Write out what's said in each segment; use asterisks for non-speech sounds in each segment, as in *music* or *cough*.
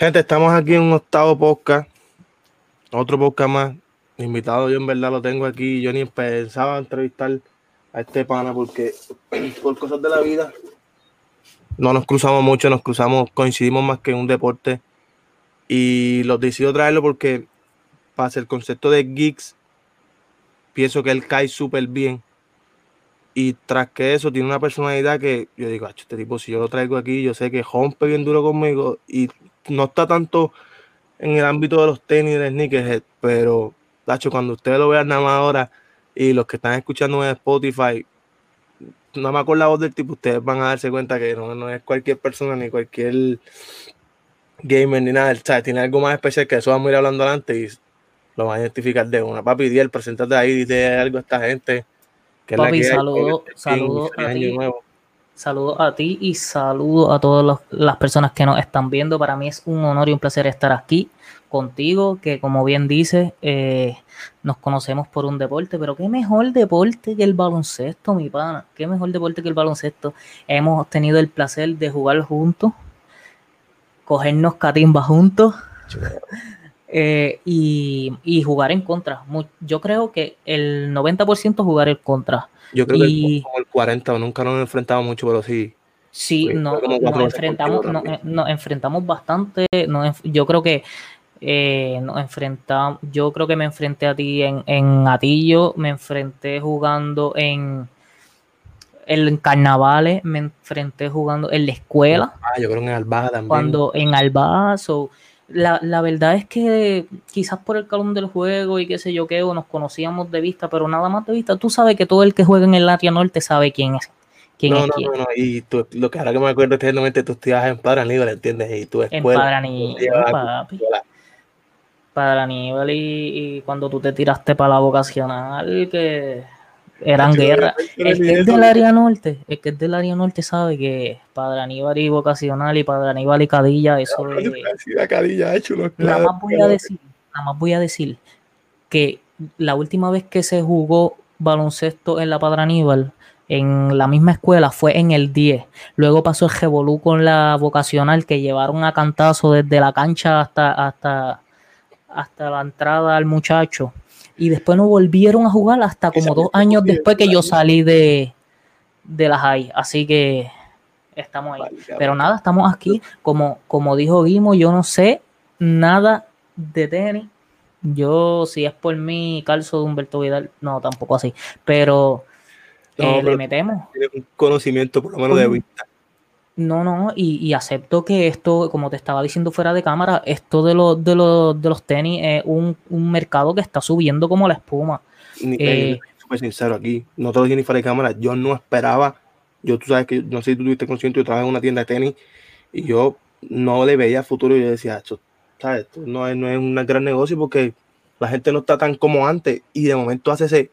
Gente, estamos aquí en un octavo podcast. Otro podcast más. Invitado yo en verdad lo tengo aquí. Yo ni pensaba entrevistar a este pana porque *clears throat* por cosas de la vida no nos cruzamos mucho, nos cruzamos, coincidimos más que en un deporte. Y los decido traerlo porque para el concepto de geeks, pienso que él cae súper bien. Y tras que eso, tiene una personalidad que yo digo, este tipo, si yo lo traigo aquí, yo sé que rompe bien duro conmigo y no está tanto en el ámbito de los tenis de sneakers, pero Tacho, cuando ustedes lo vean nada más ahora y los que están escuchando en Spotify, nada más con la voz del tipo, ustedes van a darse cuenta que no, es cualquier persona ni cualquier gamer ni nada, ¿sabes? tiene algo más especial que eso vamos a ir hablando adelante y lo van a identificar de una. Papi, Diel, preséntate ahí, dite algo a esta gente. Que Papi, saludo, saludo a ti. Saludos a ti y saludo a todas las personas que nos están viendo. Para mí es un honor y un placer estar aquí contigo, que como bien dices, eh, nos conocemos por un deporte, pero qué mejor deporte que el baloncesto, mi pana. Qué mejor deporte que el baloncesto. Hemos tenido el placer de jugar juntos, cogernos catimba juntos. Eh, y, jugar en contra. Yo creo que el 90% jugar en contra. Yo creo que como el 40, nunca nos enfrentamos mucho, pero sí. Sí, no, nos, enfrentamos, eh, nos, enfrentamos bastante. yo creo que eh, nos enfrentamos. Yo creo que me enfrenté a ti en, en Atillo, me enfrenté jugando en en carnavales, me enfrenté jugando en la escuela. Ah, yo creo en Alba también. Cuando en Alba, la, la, verdad es que quizás por el calor del juego y qué sé yo qué, o nos conocíamos de vista, pero nada más de vista. Tú sabes que todo el que juega en el área norte sabe quién es. Quién no, es no, quién. no, no, y tú, lo que ahora que me acuerdo es tú estudias en Padre Aníbal, ¿entiendes? Y tú escuela. En Padre Aníbal, papi. Padre Aníbal y, y cuando tú te tiraste para la vocacional, que eran guerras. El que es del área norte, el que es del área norte sabe que Padre Aníbal y Vocacional y Padre Aníbal y Cadilla, eso. Cadilla, hecho nada más voy a decir, nada más voy a decir que la última vez que se jugó baloncesto en la Padre Aníbal, en la misma escuela, fue en el 10. Luego pasó el Revolú con la vocacional que llevaron a cantazo desde la cancha hasta, hasta, hasta la entrada al muchacho y después no volvieron a jugar hasta como dos años después que yo salí de, de la high. Así que estamos ahí. Pero nada, estamos aquí. Como, como dijo Guimo, yo no sé nada de tenis. Yo, si es por mí, calzo de Humberto Vidal, no, tampoco así. Pero, eh, le metemos. Un conocimiento por lo menos de vista. No, no, y, acepto que esto, como te estaba diciendo fuera de cámara, esto de, los de, los, de los tenis es un, mercado que está subiendo como la espuma. Eh, súper sincero aquí, no te lo dije ni fuera de cámara, yo no esperaba, yo tú sabes que, no sé si tú tuviste consciente, yo trabajaba en una tienda de tenis y yo no le veía futuro y yo decía, esto, ¿sabes? esto no, es, no es un gran negocio porque la gente no está tan como antes y de momento hace ese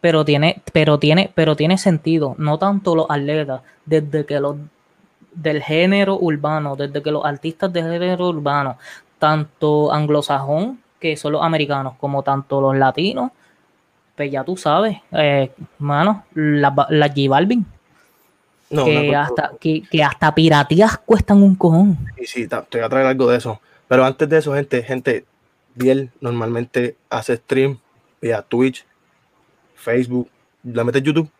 pero tiene, pero tiene, pero tiene sentido. No tanto los atletas, desde que los del género urbano, desde que los artistas del género urbano, tanto anglosajón, que son los americanos, como tanto los latinos, pues ya tú sabes, eh, mano, la, la J Balvin. que, hasta, que, hasta piratías cuestan un cojón. Sí, sí, te voy a traer algo de eso. Pero antes de eso, gente, gente, Biel normalmente hace stream vía Twitch, Facebook. ¿La metes en YouTube?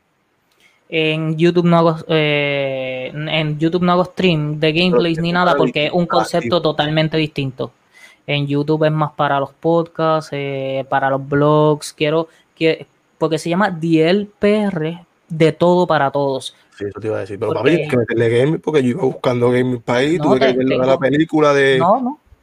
En YouTube no hago, eh, en YouTube no hago stream de gameplays ni nada porque es un concepto totalmente distinto. En YouTube es más para los podcasts, eh, para los blogs. Quiero que porque se llama DLPR de todo para todos. Sí, eso te iba a decir. Pero para mí, que meterle gaming porque yo iba buscando gaming para ahí. tuve que ver la película de,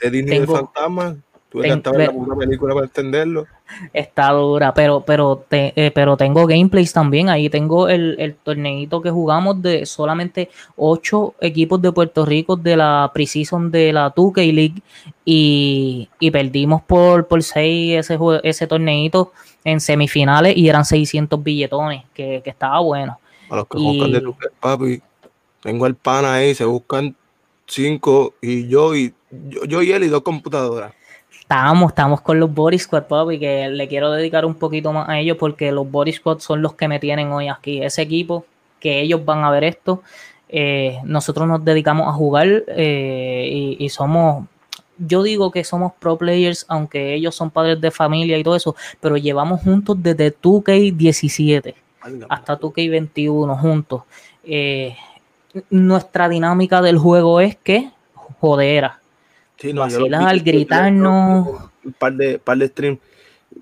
de Disney de Fantasma. Tuve que ver la película para entenderlo. Está dura, pero, pero, eh, pero tengo gameplays también. Ahí tengo el, el torneito que jugamos de solamente ocho equipos de Puerto Rico de la Precision de la 2K League y, perdimos por, por seis ese, ese torneito en semifinales y eran 600 billetones, que, estaba bueno. A los que buscan de papi, tengo el pana ahí, se buscan cinco y yo y yo, yo y él y dos computadoras. Estábamos, estamos con los Body Squad, papi, que le quiero dedicar un poquito más a ellos porque los Body Squad son los que me tienen hoy aquí. Ese equipo, que ellos van a ver esto, eh, nosotros nos dedicamos a jugar eh, y, y somos yo digo que somos pro players, aunque ellos son padres de familia y todo eso, pero llevamos juntos desde 2K17 hasta 2K21 juntos. Eh, nuestra dinámica del juego es que jodera. Sí, no, Vacilar, gritarnos. Un par de, par de streams.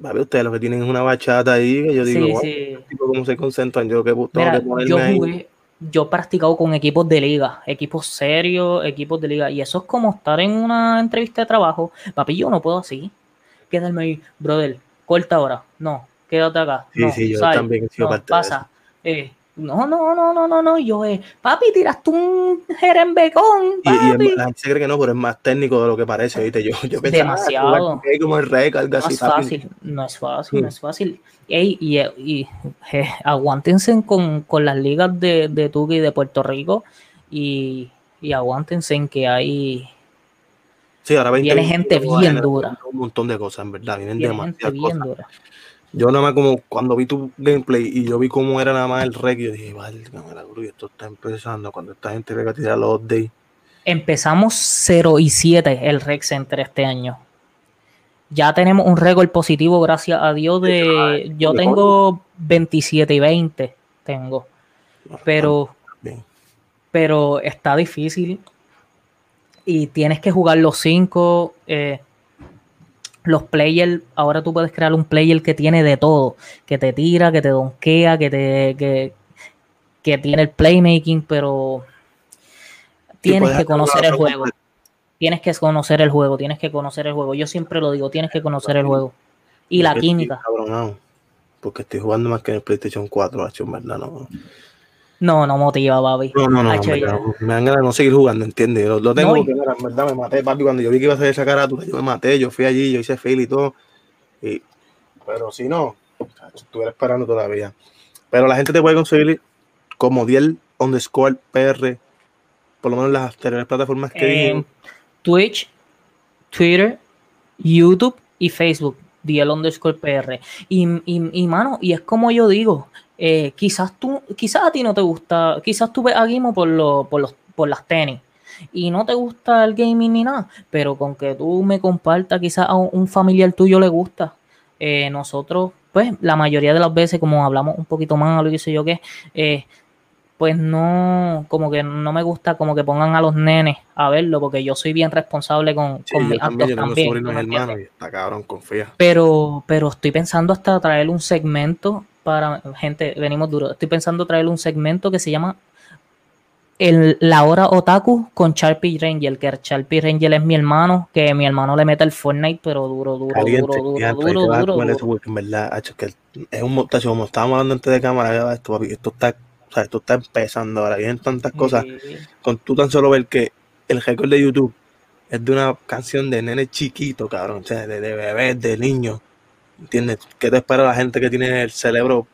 Va a ver ustedes lo que tienen es una bachata ahí. Que yo digo, Sí, wow, sí. tipo, ¿cómo se concentran? Yo que tengo Mira, que yo ahí. jugué, yo he practicado con equipos de liga, equipos serios, equipos de liga, y eso es como estar en una entrevista de trabajo. Papi, yo no puedo así. Quedarme ahí, brother, corta ahora. No, quédate acá. Sí, no, sí, yo sal, también he sido no, parte de pasa. Eh, no, no, no, no, no, no. Yo, eh, papi, tiraste un jerembecón, Y, y papi. es- la gente se cree que no, pero es más técnico de lo que parece, ¿viste? Yo, yo ah, Demasiado. 2K como el rec, algo No así. es papi. fácil, no es fácil, Mm. no es fácil. Ey, y, y, je, aguántense con, con las ligas de, de y de Puerto Rico y, y aguántense en que hay Sí, ahora 20 Viene gente bien dura. Un montón de cosas, en verdad. Vienen viene gente demasiadas bien cosas. dura. Yo nada más como cuando vi tu gameplay y yo vi cómo era nada más el rec, yo dije, vale, cámara, esto está empezando. Cuando esta gente venga a tirar los updates. Empezamos 0 y 7 el Rec Center este año. Ya tenemos un récord positivo, gracias a Dios, de... Yo tengo 27 y 20, tengo. Pero... Bien. pero está difícil y tienes que jugar los cinco. eh, los players, ahora tú puedes crear un player que tiene de todo, que te tira, que te donkea, que te que, que tiene el playmaking, pero tienes que conocer el juego. Tienes que conocer el juego, tienes que conocer el juego. Yo siempre lo digo, tienes que conocer el juego. Y la química. cabronado, porque estoy jugando más que en el PlayStation 4, hacho, en verdad, no. No, no motiva, papi. No, no, no, verdad, me dan ganas de no seguir jugando, ¿entiendes? Lo, lo tengo No, y- mira, en verdad, me maté, papi, cuando yo vi que iba a hacer esa carátula, yo me maté, yo fui allí, yo hice fail y todo. Y, pero si no, estuviera esperando todavía. Pero la gente te puede conseguir como Diel underscore PR, por lo menos las anteriores plataformas que Eh, dije. Twitch, Twitter, YouTube y Facebook, DL underscore PR. Y, y, y, mano, y es como yo digo, eh, quizás tú, quizás a ti no te gusta, quizás tú ves a Gimo por, lo- por, los, por las tenis y no te gusta el gaming ni nada, pero con que tú me compartas, quizás a un, familiar tuyo le gusta. Eh, nosotros, pues, la mayoría de las veces, como hablamos un poquito más, lo que sé yo qué, eh, pues no, como que no me gusta como que pongan a los nenes a verlo, porque yo soy bien responsable con, Sí, con mis también, actos también. sobrinos ¿tú me hermanos entiendes? y está cabrón, confía. Pero, pero estoy pensando hasta traer un segmento para gente, venimos duro. Estoy pensando traer un segmento que se llama el, La Hora Otaku con Sharpie Ranger, que Sharpie Ranger es mi hermano, que mi hermano le mete el Fortnite, pero duro, duro, Caliente, duro, duro, ya, duro, duro, duro. eso, porque en verdad, que es un montaje, como estábamos hablando antes de cámara, esto, papi, esto está, o sea, esto está empezando ahora, vienen tantas cosas, Sí. con tú tan solo ver que el récord de YouTube es de una canción de nene chiquito, cabrón, o sea, de, de bebés, de niños, ¿entiendes? ¿Qué te espera la gente que tiene el cerebro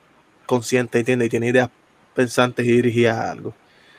consciente, ¿entiendes? Y tiene ideas pensantes y dirigidas a algo.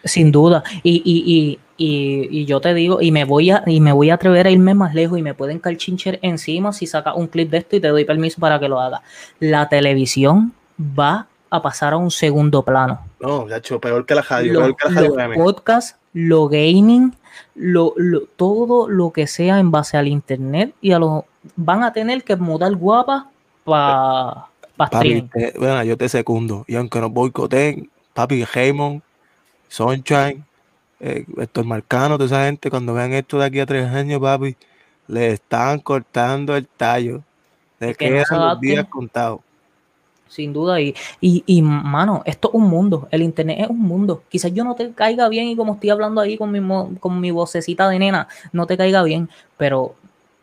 Sin duda. Y, y, y, y, yo te digo, y me voy a, y me voy a atrever a irme más lejos y me pueden calchincher encima si sacas un clip de esto y te doy permiso para que lo haga. La televisión va a pasar a un segundo plano. No, ya hecho, peor que la radio, Los, peor que la radio. los podcasts, lo gaming, lo, lo- todo lo que sea en base al internet y a los van a tener que mudar guapas para Papi, streaming. te- bueno, yo te secundo. Y aunque nos boicoteen, papi, Raymond, Sunshine, eh, Héctor Marcano, toda esa gente, cuando vean esto de aquí a tres años, papi, le están cortando el tallo. Le no quedan se los días contados. Sin duda, y, y, y, mano, esto es un mundo, el internet es un mundo. Quizás yo no te caiga bien y como estoy hablando ahí con mi, con mi vocecita de nena, no te caiga bien, pero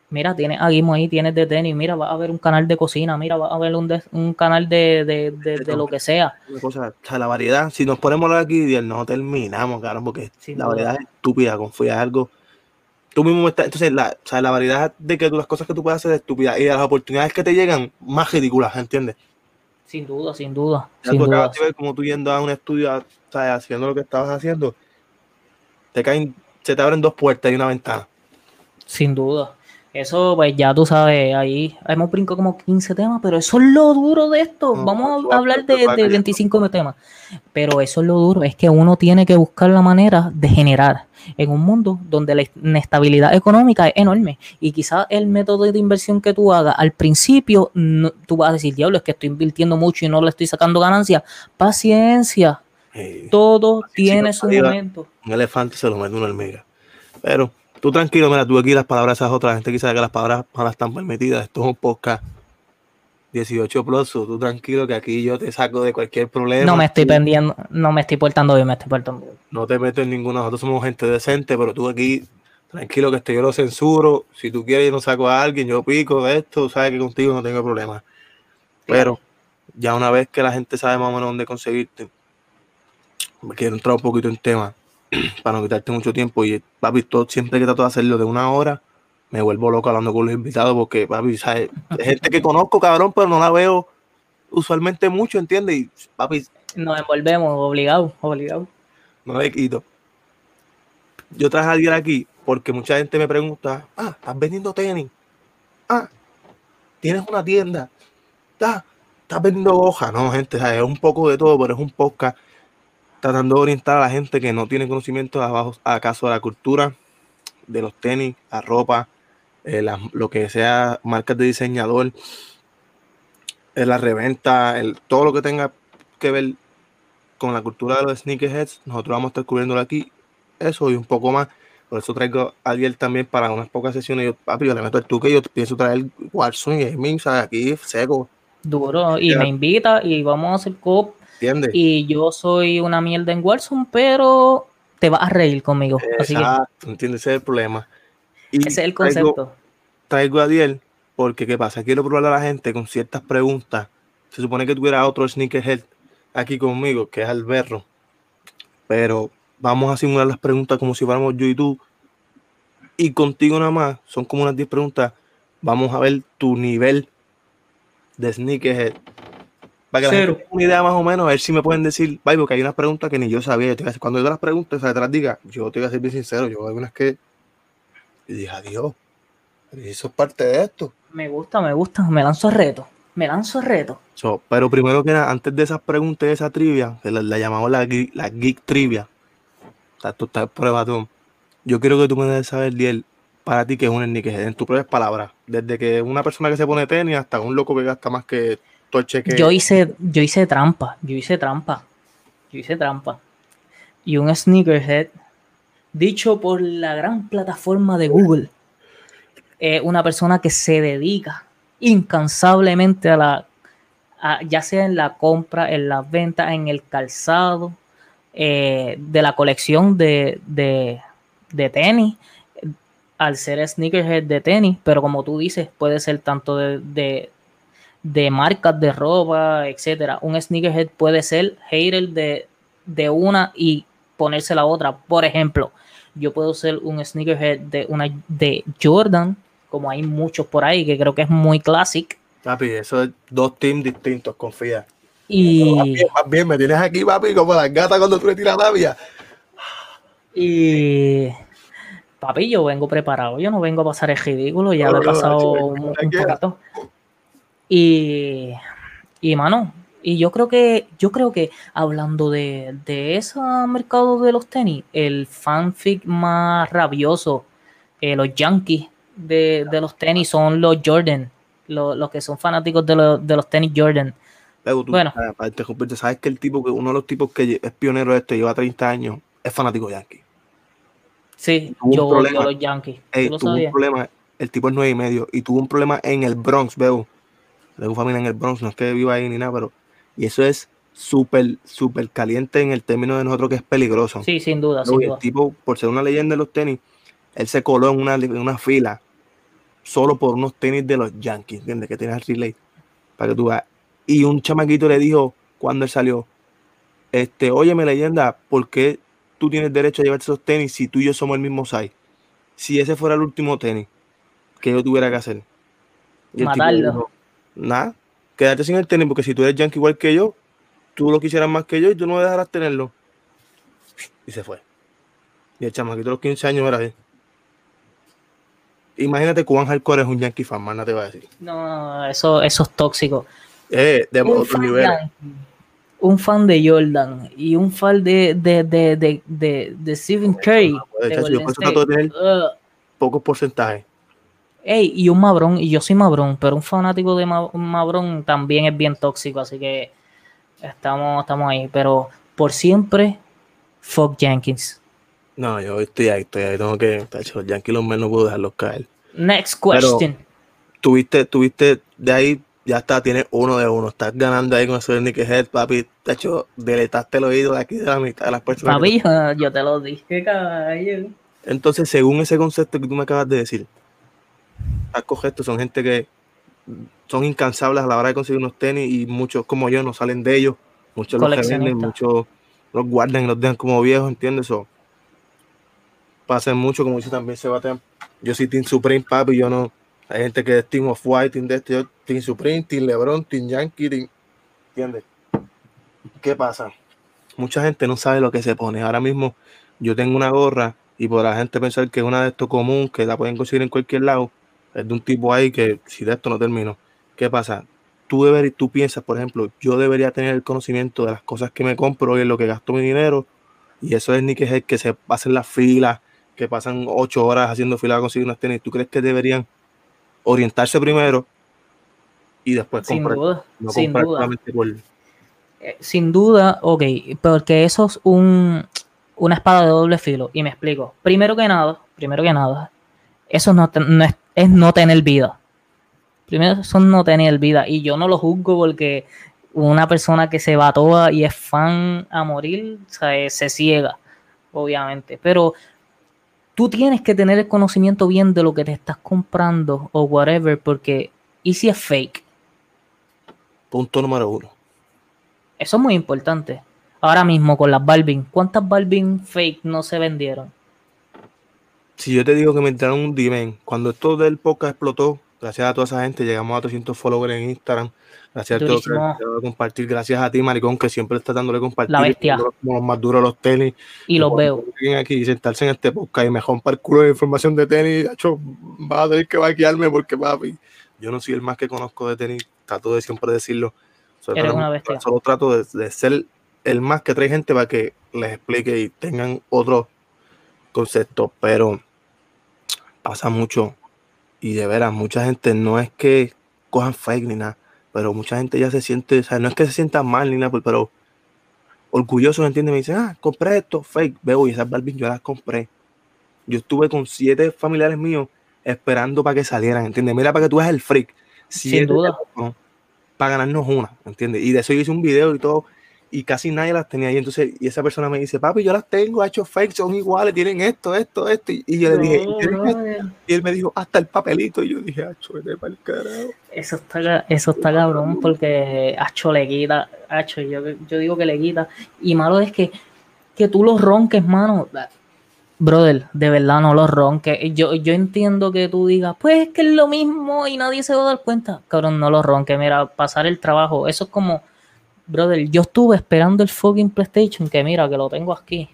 mira, tienes a ahí, tienes de tenis, mira, va a haber un canal de cocina, mira, va a haber un, de- un canal de, de, de- de lo que sea. O sea, la variedad, si nos ponemos aquí, no terminamos, cabrón, porque Sin la duda. variedad es estúpida, confía en algo. Tú mismo estás, entonces, la, o sea, la variedad de que tú, las cosas que tú puedes hacer es estúpida y de las oportunidades que te llegan, más ridículas, ¿entiendes? Sin duda, sin duda, Ya sin tú duda. acabas de ver como tú yendo a un estudio, o sea, haciendo lo que estabas haciendo, te caen, se te abren dos puertas y una ventana. Sin duda, Eso, pues ya tú sabes, ahí hemos brincado como 15 temas, pero eso es lo duro de esto. No, Vamos a hablar de, de cayendo. 25 temas. Pero eso es lo duro, es que uno tiene que buscar la manera de generar en un mundo donde la inestabilidad económica es enorme. Y quizás el método de inversión que tú hagas al principio, no- tú vas a decir, diablo, es que estoy invirtiendo mucho y no le estoy sacando ganancia. Paciencia, Eh, todo tiene su momento. un elefante se lo mete una hormiga. Pero tú tranquilo, mira, tú aquí las palabras esas otras, la gente quizá que las palabras malas están permitidas. Esto es un podcast 18 plus, tú tranquilo que aquí yo te saco de cualquier problema. No me estoy pendiendo, no me estoy portando bien, me estoy portando bien. No te meto en ninguna, nosotros somos gente decente, pero tú aquí tranquilo que esto yo lo censuro. Si tú quieres yo no saco a alguien, yo pico de esto, sabes que contigo no tengo problema. Pero ya una vez que la gente sabe más o menos dónde conseguirte, me quiero entrar un poquito en tema *clears throat* para no quitarte mucho tiempo. Y papi, todo, siempre que trato de hacerlo de una hora, me vuelvo loco hablando con los invitados porque, papi, ¿sabes? Es gente que conozco, cabrón, pero no la veo usualmente mucho, ¿entiendes? Y, papi, Nos envolvemos, obligado, obligado. no le quito. Yo traje a alguien aquí porque mucha gente me pregunta, ah, ¿estás vendiendo tenis? Ah, ¿tienes una tienda? Ah, ¿estás vendiendo hoja? No, gente, ¿sabes? es un poco de todo, pero es un podcast tratando de orientar a la gente que no tiene conocimiento abajo, acaso de la cultura, de los tenis, la ropa, eh, lo que sea, marcas de diseñador, eh, la reventa, el, todo lo que tenga que ver con la cultura de los sneakerheads, nosotros vamos a estar cubriéndolo aquí, eso y un poco más. Por eso traigo a alguien también para unas pocas sesiones. Yo, papi, yo le meto el tuque y yo pienso traer Warzone y Gaming, ¿sabes? Aquí seco, Duro. Y Ya. me invita y vamos a hacer cop. ¿Entiendes? Y yo soy una mierda en Warzone, pero te vas a reír conmigo. Así que Exacto, ¿entiendes? Ese es el problema. Y ese es el traigo- concepto. traigo a Diel porque, ¿qué pasa? Quiero probar a la gente con ciertas preguntas. Se supone que tuviera otro sneakerhead aquí conmigo, que es Alberro. Pero vamos a simular las preguntas como si fuéramos yo y tú. Y contigo nada más, son como unas 10 preguntas. Vamos a ver tu nivel de sneakerhead. Para que la Cero. gente tenga una idea más o menos, a ver si me pueden decir, vaya, porque hay unas preguntas que ni yo sabía. Yo te voy a decir- Cuando yo te las preguntas, o sea, te las diga, yo te voy a ser bien sincero. Yo hay unas que. Y dije, adiós. Eso es parte de esto. Me gusta, me gusta. Me lanzo a reto. Me lanzo a reto. So, pero primero que nada, antes de esas preguntas y esa trivia, que la, la llamamos la, geek- la Geek Trivia, o sea, tú estás prueba tú. Yo quiero que tú me des saber, Diel, para ti que es un sneakerhead, en tus propias palabras. Desde que una persona que se pone tenis hasta un loco que gasta más que Yo hice, yo hice trampa. Yo hice trampa. Yo hice trampa. Y un sneakerhead, dicho por la gran plataforma de Google, una persona que se dedica incansablemente a la, ya sea en la compra, en las ventas, en el calzado, eh, de la colección de, de, de tenis, al ser sneakerhead de tenis, pero como tú dices, puede ser tanto de, de marcas de ropa, etcétera. Un sneakerhead puede ser hater de, de una y ponerse la otra. Por ejemplo, yo puedo ser un sneakerhead de una de Jordan, como hay muchos por ahí, que creo que es muy classic. Papi, eso es dos teams distintos, confía. Más Y, bien, más bien, me tienes aquí, papi, como las gatas cuando tú le tiras labia. y papi, yo vengo preparado, yo no vengo a pasar el ridículo, ya lo he No, no, pasado chico, un, un poquito. Y, y mano, y yo creo que, yo creo que hablando de, de ese mercado de los tenis, el fanfic más rabioso, eh, los yankees de, de los tenis son los Jordan, lo- los que son fanáticos de, los- de los tenis Jordan. Luego tú, Bueno. para interrumpirte, sabes que el tipo, que uno de los tipos que es pionero de esto, lleva 30 años, es fanático yankee. Sí, Tuvo yo odio los yankees. Ey, ¿Tú lo tuvo un problema, el tipo es nueve y medio, y tuvo un problema en el Bronx, veo. Tengo familia en el Bronx, no es que viva ahí ni nada, pero. Y eso es súper, súper caliente en el término de nosotros que es peligroso. Sí, sin duda, sin y el duda. tipo, por ser una leyenda de los tenis, él se coló en una, en una fila solo por unos tenis de los Yankees, ¿entiendes? Que tienes el relay. Para que tú veas. Y un chamaquito le dijo cuando él salió, este, óyeme leyenda, ¿por qué tú tienes derecho a llevarte esos tenis si tú y yo somos el mismo size? Si ese fuera el último tenis que yo tuviera que hacer. Y Matarlo. Nada, quédate sin el tenis porque si tú eres yankee igual que yo, tú lo quisieras más que yo y tú no me dejarás tenerlo. Y se fue. Y el chamaquito de los 15 años era así. imagínate cuán hardcore es un Yankee fan, más no te va a decir. No, eso, eso es tóxico. Eh, de Un otro fan, nivel. Yankee, un fan de Jordan y un fan de, de, de, de, de, de Stephen Curry. no puede, de Golden. Pocos porcentajes. Ey, y un Mabrón, y yo soy Mabrón, pero un fanático de Ma- Mabrón también es bien tóxico, así que estamos, estamos ahí. Pero por siempre, fuck Jenkins. No, yo estoy ahí, estoy ahí. Tengo que. Tacho, los Yankees los menos no puedo dejarlos caer. Next question. Tuviste, tuviste de ahí, ya está, tienes uno de uno. Estás ganando ahí con eso de Nicky Head, papi. De hecho, deletaste el oído de aquí de la mitad de las personas. que- Papi, *laughs* yo te lo dije, caballo. Entonces, según ese concepto que tú me acabas de decir, estás correcto, son gente que son incansables a la hora de conseguir unos tenis y muchos como yo no salen de ellos. Muchos los Coleccionista. muchos los guardan y los dejan como viejos, ¿entiendes? Eso pasa mucho, como dice también Sebastián. Yo soy Team Supreme, papi, yo no. Hay gente que es Team of White, Team de este, yo Team Supreme, Team LeBron, Team Yankee, Team- ¿entiendes? ¿Qué pasa? Mucha gente no sabe lo que se pone. Ahora mismo yo tengo una gorra y por la gente pensar que es una de estos común, que la pueden conseguir en cualquier lado, es de un tipo ahí que si de esto no termino. ¿Qué pasa? Tú, deber, tú piensas, por ejemplo, yo debería tener el conocimiento de las cosas que me compro y en lo que gasto mi dinero. Y eso es ni que es que se pasen las filas, que pasan ocho horas haciendo fila a conseguir unas tenis. ¿Tú crees que deberían orientarse primero y después Sin comprar? duda, no sin comprar duda. por- Eh, Sin duda, ok, porque eso es un, una espada de doble filo. Y me explico. Primero que nada, primero que nada, eso no, no es, es no tener vida. Primero son no tener vida. Y yo no lo juzgo porque una persona que se va toda y es fan a morir, eh, se ciega, obviamente. Pero tú tienes que tener el conocimiento bien de lo que te estás comprando o whatever, porque ¿y si es fake? Punto número uno. Eso es muy importante. Ahora mismo con las Balvin, ¿cuántas Balvin fake no se vendieron? Si yo te digo que me entraron un dimen, cuando esto del podcast explotó, gracias a toda esa gente, llegamos a 300 followers en Instagram. Gracias a todos compartir. Gracias a ti, Maricón, que siempre está dándole compartir. La bestia. Como los más duros los tenis. Y los veo. aquí y sentarse en este podcast y me rompa el culo de información de tenis, hecho, vas a tener que vaquearme porque, papi, yo no soy el más que conozco de tenis. Trato de siempre decirlo. Solo Eres trato- una bestia. Solo trato de, de ser el más que trae gente para que les explique y tengan otros conceptos. Pero pasa mucho y de veras, mucha gente no es que cojan fake ni nada, pero mucha gente ya se siente, o sea, no es que se sientan mal ni nada, pues, pero orgullosos, ¿entiendes? Me dicen, ah, compré esto, fake, veo, y esas Barbie yo las compré. Yo estuve con siete familiares míos esperando para que salieran, ¿entiendes? Mira, para que tú veas el freak. Siete duda. Para ganarnos una, ¿entiendes? Y de eso yo hice un video y todo, y casi nadie las tenía ahí. Entonces, y esa persona me dice, papi, yo las tengo, he hecho fake, son iguales, tienen esto, esto, esto. Y, y yo le dije, y él me dijo, hasta el papelito. Y yo dije, acho, vete pa'l carajo. Eso está, eso está cabrón porque Hacho le quita, Hacho, yo, yo digo que le quita. Y malo es que, que tú los ronques, mano. Brother, de verdad no los ronques. Yo, yo entiendo que tú digas, pues es que es lo mismo y nadie se va a dar cuenta. Cabrón, no los ronques. Mira, pasar el trabajo. Eso es como, brother, yo estuve esperando el fucking PlayStation, que mira, que lo tengo aquí.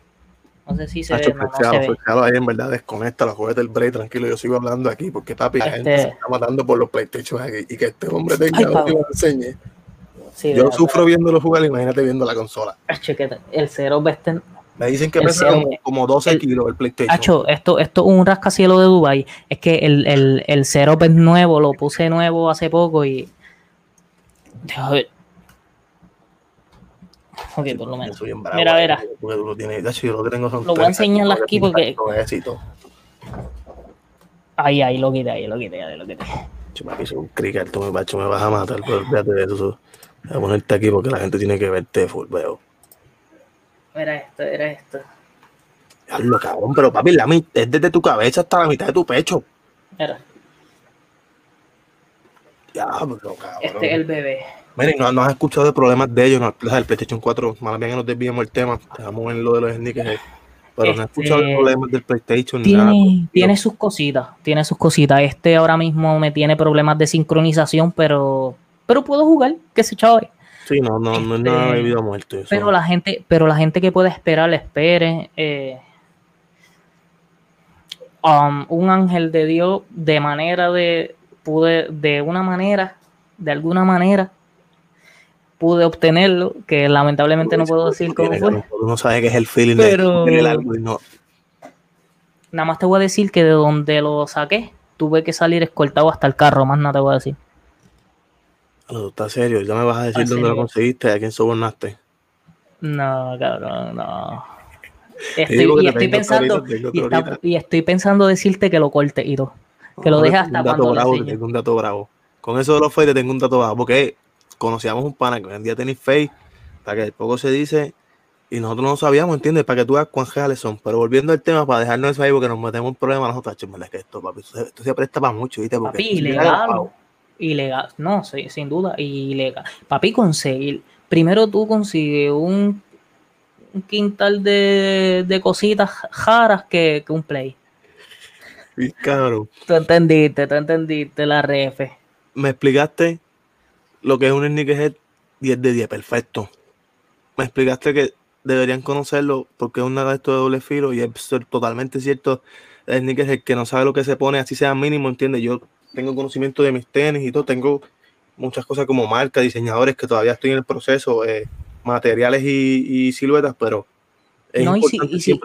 No sé si se Acho, ve, no, no se ve. ahí, en verdad, desconecta los juegos del break, tranquilo, yo sigo hablando aquí, porque papi, la gente Este- se está matando por los PlayStation aquí, y que este hombre tenga Ay, que me enseñe. Sí, Yo de sufro viéndolo jugar, imagínate viendo la consola. Hacho, que el cero Besten Me dicen que pesa como, como 12 el- kilos el PlayStation. Hacho, esto, esto es un rascacielos de Dubai. Es que el, el, el es nuevo, lo puse nuevo hace poco y. Ver. Ok, por lo menos. soy bien bravo, Mira, mira. Porque tú lo tienes, Hacho, yo lo tengo son Lo voy a 30 enseñar aquí porque- con éxito. Ahí, ahí, lo quité, ahí, lo quité, ahí, lo quité. Papi, soy un cricket, tú me, macho, me vas a matar, pero olvídate de eso. Voy a ponerte aquí porque la gente tiene que verte full, veo. Mira esto, mira esto. Diablo, cabrón, pero papi, la es desde tu cabeza hasta la mitad de tu pecho. Mira, Diablo, cabrón. este es el bebé. Miren, no, no has escuchado de problemas de ellos, no, el PlayStation 4, más bien que nos desviemos el tema, dejamos en lo de los sneakers, pero no has Este, escuchado de problemas del PlayStation ni nada. Tiene, tiene sus cositas, tiene sus cositas. Este ahora mismo me tiene problemas de sincronización, pero, pero puedo jugar, que se chaval. Sí, no, no, no es nada de vida muerte. eso. Pero la gente, pero la gente que puede esperar, espere. eh, um, un ángel de Dios de manera de, pude, de una manera, de alguna manera, pude obtenerlo, que lamentablemente no puedo decir cómo fue. Uno sabe que es el feeling Pero- de, algo y no. Nada más te voy a decir que de donde lo saqué, tuve que salir escoltado hasta el carro, más nada te voy a decir. Tú estás serio, ya me vas a decir ¿En dónde lo conseguiste, a quién sobornaste. No, cabrón, no. Estoy, y estoy pensando, ahorita, y, está- estoy pensando decirte que lo corte y todo. Que lo No, deje tengo hasta cuando lo bravo, enseñe. tengo un dato bravo. Con eso de los te tengo un dato bravo, porque conocíamos un pana que vendía tenis face, para que poco se dice, y nosotros no sabíamos, ¿entiendes? Para que tú veas cuán reales son. Pero volviendo al tema, para dejarnos eso ahí, porque nos metemos en problemas nosotros, es que esto, papi, esto, se- esto se presta para mucho, ¿viste? Porque Papi, ilegal. Ilegal. No, sí, sin duda, ilegal. Papi, conseguir. Primero tú consigues un, un quintal de, de cositas jaras que, que un play. Y, cabrón, Tú entendiste, tú entendiste la ref. me explicaste lo que es un sneakerhead 10 de 10, perfecto. Me explicaste que deberían conocerlo porque es una de estos de doble filo y es totalmente cierto. El sneakerhead que no sabe lo que se pone, así sea mínimo, ¿entiendes? Yo tengo conocimiento de mis tenis y todo, tengo muchas cosas como marca, diseñadores que todavía estoy en el proceso, eh, materiales y, y siluetas, pero es No, y si- importante y si-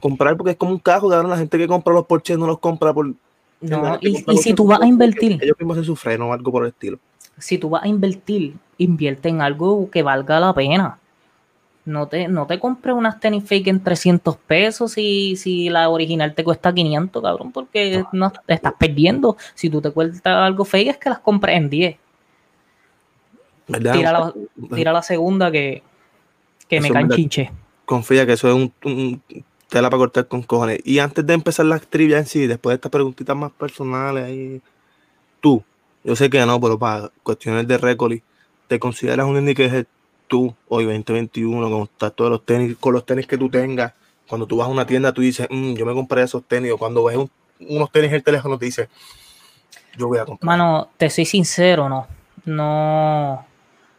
comprar porque es como un cajo, cabrón, la gente que compra los Porsche no los compra por... No, y, si tú vas a invertir, Ellos mismos hacen su freno o algo por el estilo. Si tú vas a invertir, invierte en algo que valga la pena. No te, no te compres unas tenis fake en 300 pesos si, si la original te cuesta 500, cabrón, porque no te estás perdiendo. Si tú te cuesta algo fake es que las compres en 10. ¿verdad? Tira la, tira la segunda que, que me canchinche. confía que eso es un, un- tela para cortar con cojones. Y antes de empezar las trivias en sí, después de estas preguntitas más personales, ahí, tú, yo sé que no, pero para cuestiones de récord, ¿te consideras un sneakerhead tú, hoy 2021, con todos los tenis, con los tenis que tú tengas? Cuando tú vas a una tienda, tú dices, "Mm, yo me compré esos tenis, o cuando ves un- unos tenis en el teléfono, te dices, yo voy a comprar. Mano, te soy sincero, no. No,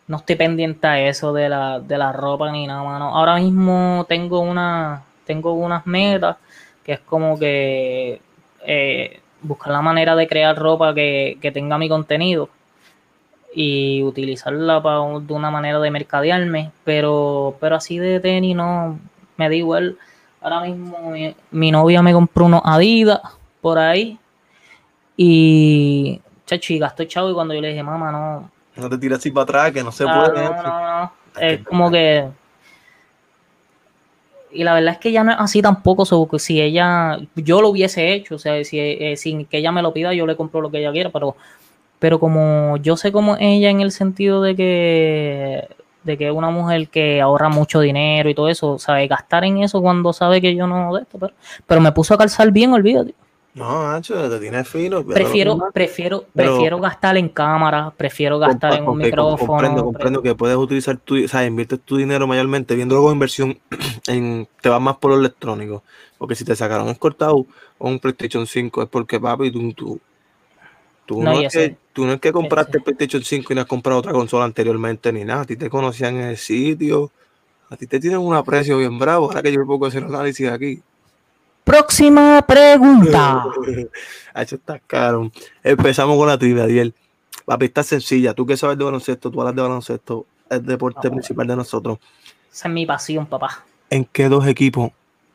no estoy pendiente a eso de la, de la ropa ni nada, mano. Ahora mismo tengo una, tengo unas metas que es como que eh, buscar la manera de crear ropa que, que tenga mi contenido y utilizarla para de una manera de mercadearme, pero, pero así de tenis no me da igual. Ahora mismo mi, mi novia me compró unos Adidas por ahí y chacho, y gastó chavo y cuando yo le dije, mamá, no, No te tiras así para atrás, que no se ah, puede. no, eso". no, no. Es como que y la verdad es que ya no es así tampoco, so, si ella, yo lo hubiese hecho, o sea, si, eh, sin que ella me lo pida, yo le compro lo que ella quiera, pero, pero como yo sé como ella en el sentido de que, de que es una mujer que ahorra mucho dinero y todo eso, sabe gastar en eso cuando sabe que yo no de esto, pero, pero me puso a calzar bien, olvídate. No, Nacho, te tienes fino. Prefiero, prefiero, Pero- prefiero gastar en cámara, prefiero gastar en un micrófono. Comprendo, comprendo que puedes utilizar tu, o sea, inviertes tu dinero mayormente viéndolo como inversión, *clears throat* en, te vas más por lo electrónico. Porque si te sacaron escortado o un PlayStation 5 es porque, papi, tú, tú, tú No, es que, tú no es que compraste el PlayStation 5 y no has comprado otra consola anteriormente ni nada. A ti te conocían en el sitio. A ti te tienen un aprecio bien bravo. Ahora que yo puedo hacer análisis aquí. Próxima pregunta. *laughs* Eso está caro. Empezamos con la trivia, Diel. Papi, está sencilla. Tú que sabes de baloncesto, tú hablas de baloncesto, es el deporte Ah, principal de nosotros. Esa es mi pasión, papá. ¿En qué dos equipos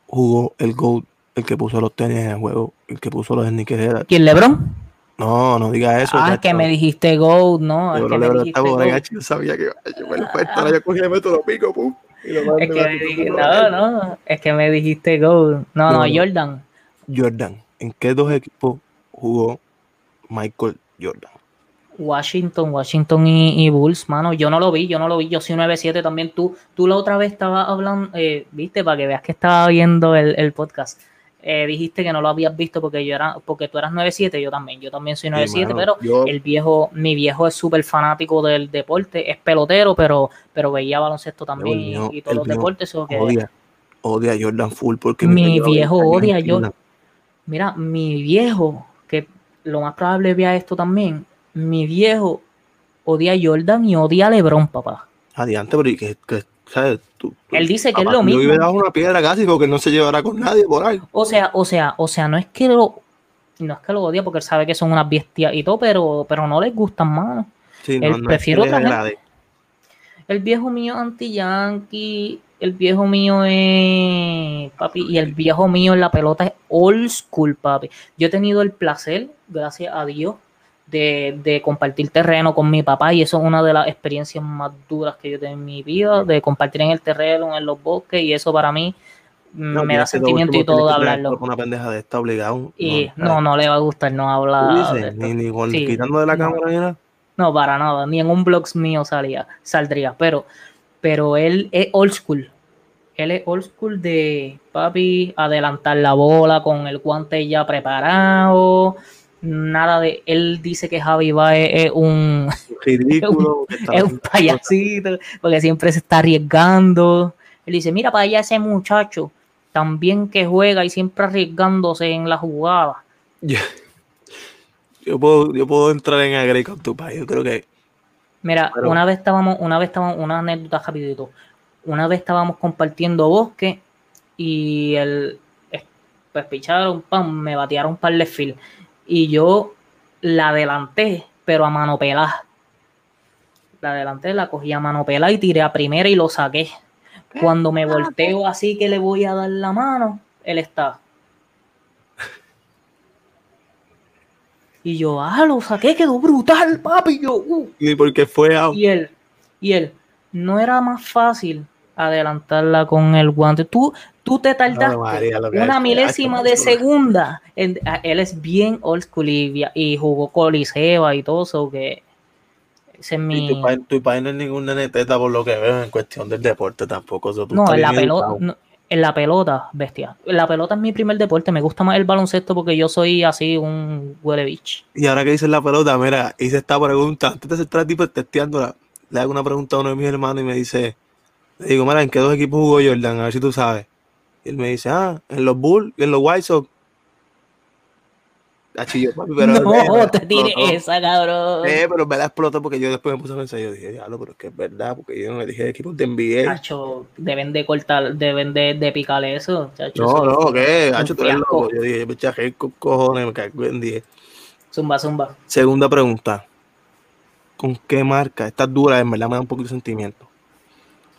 jugó el GOAT, el que puso los tenis en el juego, el que puso los sneakers? ¿Quién, Lebron? No, no digas eso. ah, que me dijiste Gold, ¿no? Yo que me dijiste yo sabía que yo me lo yo cogí y meto los picos, pum. Es que me dijiste, no, no, es que me dijiste Gold. No, no, No, no. Jordan. Jordan, ¿en qué dos equipos jugó Michael Jordan? Washington, Washington y, y Bulls, mano. Yo no lo vi, yo no lo vi. Yo soy 9-7 también. Tú, tú la otra vez estabas hablando, eh, viste, para que veas que estaba viendo el, el podcast. Eh, dijiste que no lo habías visto porque yo era, porque tú eras 9-7, yo también, yo también soy 9-7, Sí, mano, pero yo- el viejo, mi viejo es súper fanático del deporte, es pelotero, pero, pero veía baloncesto también y, mío- y todos los deportes. que- Odia, odia a Jordan full porque Mi viejo odia a yo- Jordan. Mira, mi viejo, que lo más probable vea esto también, mi viejo odia a Jordan y odia a LeBron, papá. Adiante, pero ¿y qué- ¿sabes? Tú- tú- Él dice que es lo mismo. vive bajo una piedra casi porque no se llevará con nadie por ahí. O sea, o sea, o sea, no es que lo, no es que lo odia porque él sabe que son unas bestias y todo, pero, pero no les gustan, mano. Sí, Él no, no es le otra gente. El viejo mío anti-yankee, el viejo mío es, papi, y el viejo mío en la pelota es old school, papi. Yo he tenido el placer, gracias a Dios, de, de compartir terreno con mi papá y eso es una de las experiencias más duras que yo tengo en mi vida, de compartir en el terreno, en los bosques y eso para mí No, me mira, da sentimiento y todo de hablarlo. Una pendeja de esta obligado. Y no, no, no le va a gustar, no ¿Tú habla de dices? esto. Ni, ni con- Sí, quitando de la no. cámara ni nada. No, para nada, ni en un blog mío salía, saldría, pero, pero él es old school. Él es old school de papi, adelantar la bola con el guante ya preparado. Nada de. Él dice que Javi Baez es un, Ridículo. *laughs* es un payasito, porque siempre se está arriesgando. Él dice: Mira para allá ese muchacho, también que juega y siempre arriesgándose en la jugada. Yo, yo puedo, yo puedo entrar en agree con tu país. Yo creo que Mira, Pero- una vez estábamos, una vez estábamos, una anécdota rapidito. Una vez estábamos compartiendo bosque y el pues picharon, pam, me batearon par de fil. Y yo la adelanté, pero a mano pelada. La adelanté, la cogí a mano pelada y tiré a primera y lo saqué. Cuando me volteo así que le voy a dar la mano, él está. Y yo, ah, lo saqué, quedó brutal, papi. Y yo, uh. ni porque fue out. Y él, y él, no era más fácil adelantarla con el guante. Tú, tú te tardaste María, una milésima de segunda. En- a- él es bien old school y, y jugó Coliseba y todo eso que ese es Y mi... tu país, tu país no es ningún nene teta por lo que veo en cuestión del deporte tampoco. eso No, en la pelota, no, en la pelota, bestia. La pelota es mi primer deporte. Me gusta más el baloncesto porque yo soy así un huele bitch. Y ahora que dices la pelota, mira, hice esta pregunta. Antes de hacer tres tipos testeándola, le hago una pregunta a uno de mis hermanos y me dice, le digo, mira, ¿en qué dos equipos jugó Jordan? A ver si tú sabes. Y él me dice, ah, en los Bulls en los White Sox. Achi, yo, papi, pero *laughs* no, eh, te esa, cabrón. Eh, pero me la explotó porque yo después me puse a pensar, yo dije, diablo, pero es que es verdad, porque yo no le dije de equipos de NBA. Chacho, deben de cortar, deben de, de picar eso. chacho, No, no, ¿qué? Hacho, tú eres loco. Yo dije, con cojones, me cago en 10. Zumba, zumba. Segunda pregunta. ¿Con qué marca? Esta es dura, en verdad me da un poquito de sentimiento.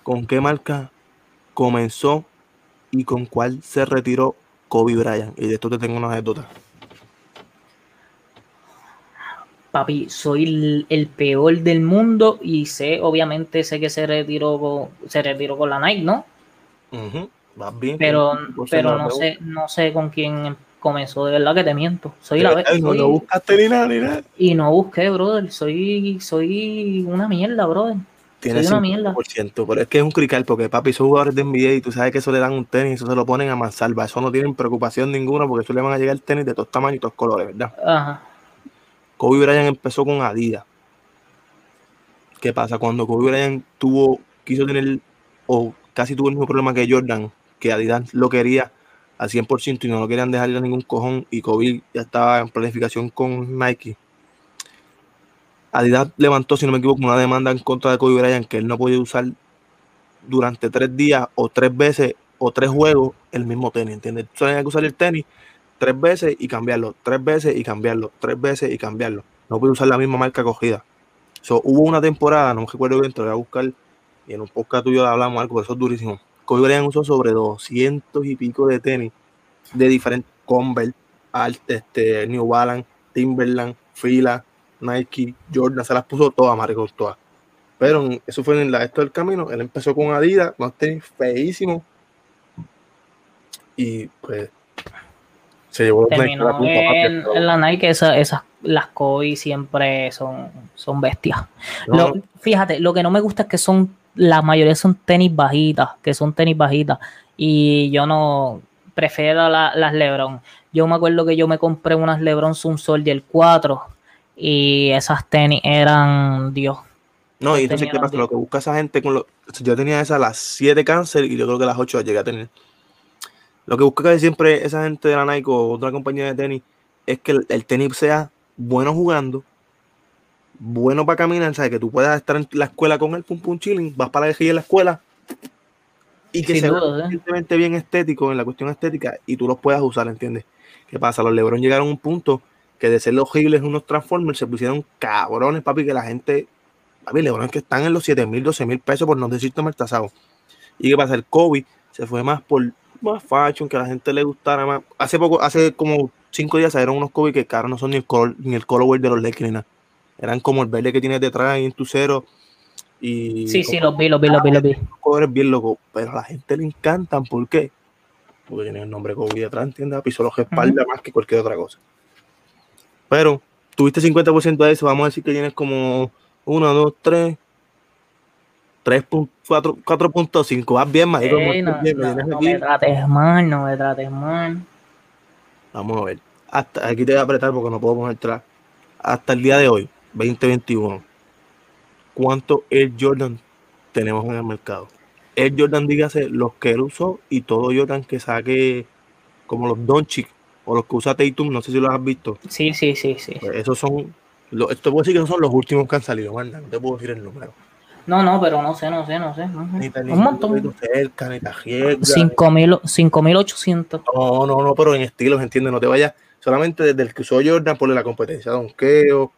¿Con qué marca comenzó y con cuál se retiró Kobe Bryant? Y de esto te tengo una anécdota. Papi, soy el, el peor del mundo y sé, obviamente sé que se retiró con, se retiró con la Nike, ¿no? Vas bien. Pero, Pues pero se no sé, no sé con quién comenzó, de verdad que te miento. Soy la Ay, no, soy- no buscaste ni nada, ni nada. y no busqué, brother. Soy, soy una mierda, brother. Tienes Soy una mierda. 5%, pero es que es un crical, porque papi, son jugadores de NBA y tú sabes que eso le dan un tenis, eso se lo ponen a mansalva. Eso no tienen preocupación ninguna, porque eso le van a llegar tenis de todos tamaños y todos colores, ¿verdad? Ajá. Kobe Bryant empezó con Adidas. ¿Qué pasa? Cuando Kobe Bryant tuvo, quiso tener, o casi tuvo el mismo problema que Jordan, que Adidas lo quería al 100% y no lo querían dejar ir a ningún cojón, y Kobe ya estaba en planificación con Nike. Adidas levantó, si no me equivoco, una demanda en contra de Kobe Bryant que él no podía usar durante tres días o tres veces o tres juegos el mismo tenis, ¿entiendes? Tú tenías que usar el tenis tres veces y cambiarlo, tres veces y cambiarlo, tres veces y cambiarlo. No pude usar la misma marca cogida. Hubo una temporada, no me recuerdo bien, te voy a buscar y en un podcast tuyo hablamos algo, eso es durísimo. Kobe Bryant usó sobre 200 y pico de tenis de diferentes Converse, Alt, este, New Balance, Timberland, Fila, Nike, Jordan, se las puso todas, maricón, todas. Pero en- eso fue en la, esto del camino. Él empezó con Adidas, unos tenis feísimos. Y pues se llevó la Terminó culpa, papi, en, en la Nike, esa- esas, las Kobe siempre son, son bestias. no, Lo- fíjate, lo que no me gusta es que son, la mayoría son tenis bajitas, que son tenis bajitas. Y yo no prefiero la- las Lebron. Yo me acuerdo que yo me compré unas Lebron Zoom Soldier 4 y esas tenis eran, Dios. No, y entonces, ¿qué pasa? Lo que busca esa gente con los. Yo tenía esas las 7 cáncer y yo creo que las 8 las llegué a tener. Lo que busca casi siempre esa gente de la Nike o otra compañía de tenis es que el, el tenis sea bueno jugando, bueno para caminar, ¿sabes? Que tú puedas estar en la escuela con él, pum pum chilling, vas para la en la escuela y que Sin se duda, vean ¿eh? suficientemente bien estético en la cuestión estética y tú los puedas usar, ¿entiendes? ¿Qué pasa? Los LeBron llegaron a un punto que de ser los unos Transformers se pusieron cabrones, papi, que la gente, papi, LeBron que están en los 7 mil, 12 mil pesos por no decirte mal tasado. ¿Y qué pasa? El Kobe se fue más por más fashion, que a la gente le gustara más. Hace poco, hace como 5 días salieron unos Kobe que caros no son ni el color, ni el colorway de los Lakers. Eran como el verde que tienes detrás ahí en tu cero. Y Sí, sí, los vi, los vi, los vi, los vi. colores bien locos, pero a la gente le encantan. ¿Por qué? Porque tienen el nombre Kobe detrás, ¿entiendes? Piso los espalda más que cualquier otra cosa. Pero tuviste 50% de eso, vamos a decir que tienes como 1, 2, 3, 3.4, 4.5. Vas bien, marico. Ey, vas no, bien, me no, no me trates mal, no me trates mal. Vamos a ver. Hasta aquí te voy a apretar porque no puedo poner atrás. Hasta el día de hoy, 2021, ¿cuántos Air Jordan tenemos en el mercado? Air Jordan, dígase, los que él usó y todo Jordan que saque, como los Doncic o los que usa Tatum, no sé si los has visto. Sí, sí, sí, sí. Pues esos son, lo- esto puedo decir que esos son los últimos que han salido, ¿verdad? No te puedo decir el número. No, no, pero no sé, no sé, no sé. no sé. Ni tan- Un montón. cerca, ni Tajiega. 5.000 5.800. No, no, no, pero en estilos, ¿entiendes? No te vayas solamente desde el que usó Jordan por la competencia de donkeo.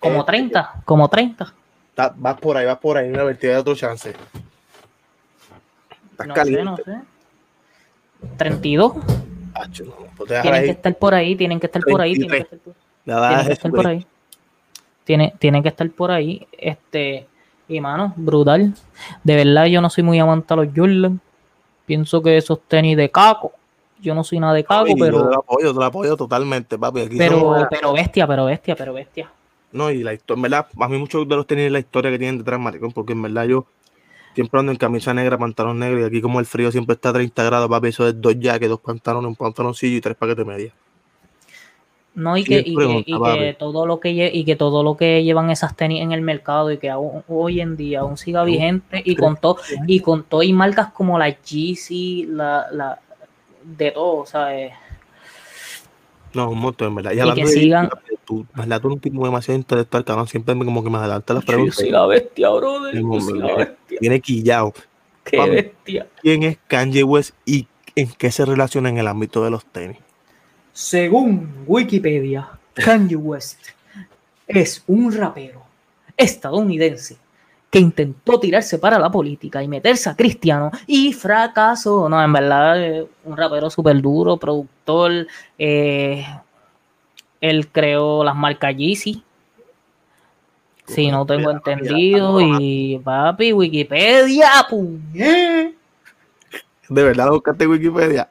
Como eh, 30, como 30. ta- vas por ahí, vas por ahí, una vertida de otro chance. Estás No caliente. sé, no sé. 32. No, pues Tienen que estar por ahí, tienen que estar por ahí, tienen que estar por, tienen que estar por ahí. Tiene, tienen que estar por ahí. Este, y mano, brutal. De verdad, yo no soy muy amante a los Jordan. Pienso que esos tenis de caco. Yo no soy nada de caco, Y Yo te lo pero, apoyo, te lo apoyo totalmente, papi. Aquí pero, somos- pero bestia, pero bestia, pero bestia. No, y la historia, en verdad, a mí muchos de los tenis la historia que tienen detrás, maricón, porque en verdad yo siempre ando en camisa negra, pantalón negro, y aquí como el frío siempre está a 30 grados, papi, eso es dos jackets, dos pantalones, un pantaloncillo y tres paquetes medias. No, y que, y que, y que todo lo que y que todo lo que llevan esas tenis en el mercado y que aún- hoy en día aún siga vigente y con todo y con todo y marcas como la Yeezy, la, la de todo, ¿sabes? No, un montón, en verdad. Y, que hablando de sigan- tú, verdad, tú eres un tipo demasiado intelectual, cabrón, siempre me- como que me adelanta las Yo preguntas. soy la bestia, brother. Yo soy la hombre. bestia. Viene quillado. Qué bestia. ¿Quién es Kanye West y en qué se relaciona en el ámbito de los tenis? Según Wikipedia, Kanye West es un rapero estadounidense que intentó tirarse para la política y meterse a cristiano y fracasó. No, en verdad, eh, un rapero súper duro, productor. eh, él creó las marcas Yeezy. Si no tengo entendido. Y papi, Wikipedia. ¿De verdad buscaste Wikipedia?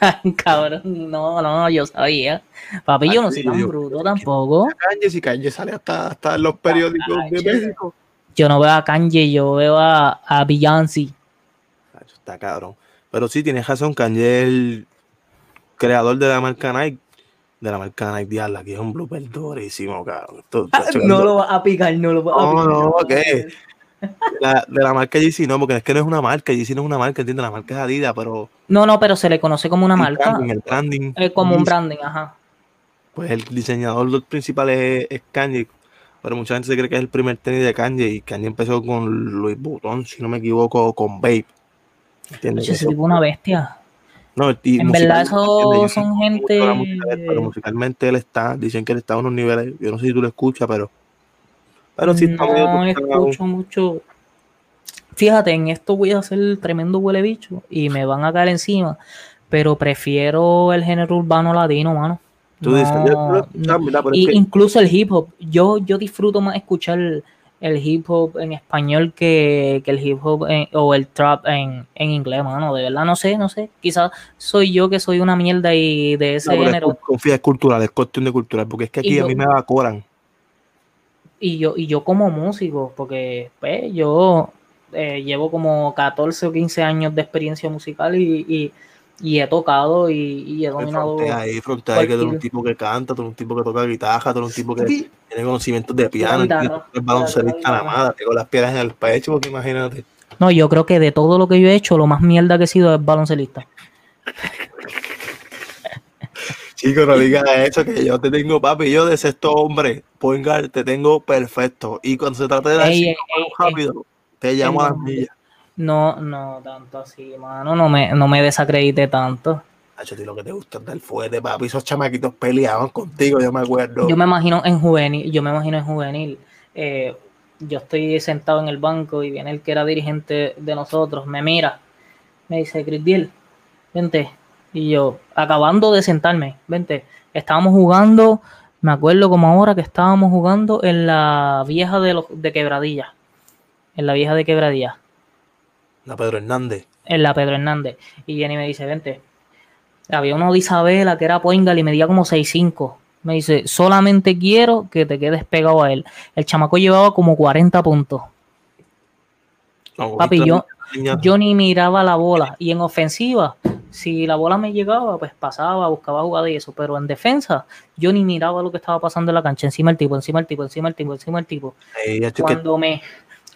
*laughs* Cabrón, no, no, yo sabía. Papi, yo no soy tan bruto tampoco. Kanye, si Kanye sale hasta, hasta los periódicos de. México. Yo no veo a Kanye, yo veo a, a Beyoncé. Está cabrón. Pero sí, tienes razón, Kanye es el creador de la marca Nike. De la marca Nike, diablo, aquí es un blooper durísimo, cabrón. Esto- Ah, No lo va a picar, no lo va a No, picar. no, ¿qué? la- de la marca Yeezy no, porque es que no es una marca, Yeezy no es una marca, ¿entiendes? La marca es Adidas, pero No, no, pero se le conoce como una el marca. branding, el branding, Es como un branding, ajá. pues el diseñador principal es, es Kanye, pero mucha gente se cree que es el primer tenis de Kanye y Kanye empezó con Louis Vuitton, si no me equivoco, con Babe. ¿Entiendes? Oye, es una bestia. No, y En verdad, eso son gente- él, pero musicalmente él está, dicen que él está a unos niveles, yo no sé si tú lo escuchas, pero, pero sí está no escucho mucho. Fíjate, en esto voy a hacer tremendo huele bicho y me van a caer encima, pero prefiero el género urbano latino, mano. Tú dices, y que- incluso el hip hop. Yo, yo disfruto más escuchar el, hip hop en español que, que el hip hop en- o el trap en, en inglés, mano. De verdad, no sé, no sé. Quizás soy yo que soy una mierda y de ese no, es género. cul- confía, es cultural, es cuestión de cultural, porque es que Y aquí a yo- mí me evaporan. Y yo, y yo como músico, porque pues yo eh, llevo como 14 o 15 años de experiencia musical y, y, y he tocado y, y he dominado. Ahí, ahí, que tú eres un tipo que canta, tú eres un tipo que toca guitarra, tú eres un tipo que Sí. tiene conocimientos de piano, eres baloncelista nada más, tengo las piedras en el pecho, porque imagínate. No, yo creo que de todo lo que yo he hecho, lo más mierda que he sido es baloncelista. Chico, no digas eso, que yo te tengo, papi, yo de sexto hombre, point guard, te tengo perfecto. Y cuando se trata de dar Ey, cinco ey, ey, rápido, te llamo a las millas. No, no tanto así, mano. No me, no me desacredite tanto. Hacho, lo que te gusta es dar fuerte, papi. Esos chamaquitos peleaban contigo, yo me acuerdo. Yo me imagino en juvenil, yo me imagino en juvenil. Eh, yo estoy sentado en el banco y viene el que era dirigente de nosotros, me mira, me dice, Crisdiel, vente. Y yo, acabando de sentarme, vente, estábamos jugando, me acuerdo como ahora que estábamos jugando en la vieja de, los, de Quebradilla. En la vieja de Quebradilla. La Pedro Hernández. En la Pedro Hernández. Y Jenny me dice, vente. Había uno de Isabela que era Poingal y medía como 6'5". Me dice, solamente quiero que te quedes pegado a él. El chamaco llevaba como 40 puntos. Papi, yo, yo ni miraba la bola. Y en ofensiva, si la bola me llegaba, pues pasaba, buscaba jugada y eso. Pero en defensa, yo ni miraba lo que estaba pasando en la cancha. Encima el tipo, encima el tipo, encima el tipo, encima el tipo. cuando me,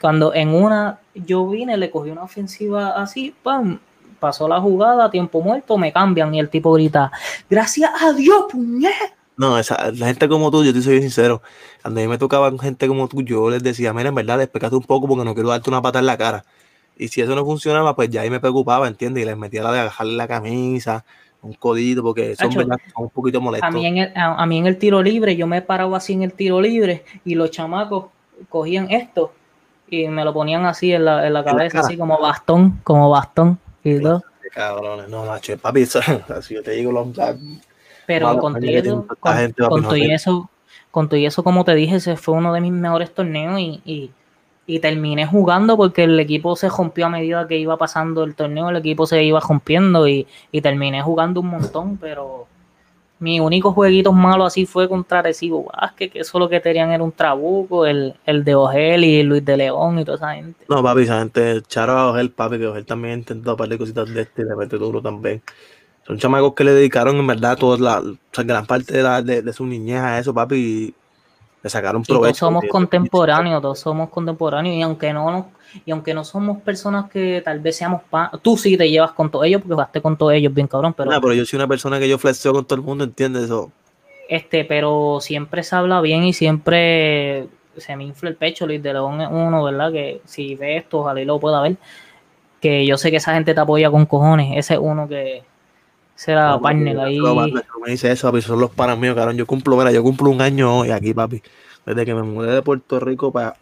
cuando en una yo vine, le cogí una ofensiva así, pam, pasó la jugada, tiempo muerto, me cambian y el tipo grita, gracias a Dios, puñet. No, esa, la gente como tú, yo te soy sincero, cuando a mí me tocaba gente como tú, yo les decía, mira, en verdad, despegate un poco porque no quiero darte una pata en la cara. Y si eso no funcionaba, pues ya ahí me preocupaba, ¿entiendes? Y les metía la de bajarle la camisa, un codito, porque son, verdad, son un poquito molestos. A mí, en el, a, mí en el tiro libre, yo me paraba así en el tiro libre y los chamacos cogían esto y me lo ponían así en la, en la cabeza, así como bastón, como bastón y todo. Cabrones, no, macho, papi, *laughs* así yo te digo, los, pero con, todo, eso, con, todo eso, como te dije, ese fue uno de mis mejores torneos y, terminé jugando porque el equipo se rompió a medida que iba pasando el torneo, el equipo se iba rompiendo y, terminé jugando un montón, pero mi único jueguito malo así fue contra Recibo Vázquez, que eso lo que tenían era un trabuco, el, el de Ogel y Luis de León y toda esa gente. No, papi, esa gente, charo a Ogel, papi, que Ogel también intentó par de cositas de este y de repente duro también. Son chamacos que le dedicaron en verdad toda la, gran parte de, de, su niñez a eso, papi, le sacaron provecho. todos somos contemporáneos, todos somos contemporáneos, y aunque no y aunque no somos personas que tal vez seamos pan, tú sí te llevas con todos ellos porque jugaste con todos ellos bien cabrón, pero. No, pero yo soy una persona que yo flexeo con todo el mundo, ¿entiendes eso? Este, pero siempre se habla bien y siempre se me infla el pecho, Luis de León es uno, ¿verdad? Que si ve esto, ojalá y lo pueda ver. Que yo sé que esa gente te apoya con cojones. Ese es uno que, no, partner ahí. me dice eso, papi, son los panas míos, cabrón. Yo cumplo, mira, yo cumplo un año hoy aquí, papi. Desde que me mudé de Puerto Rico para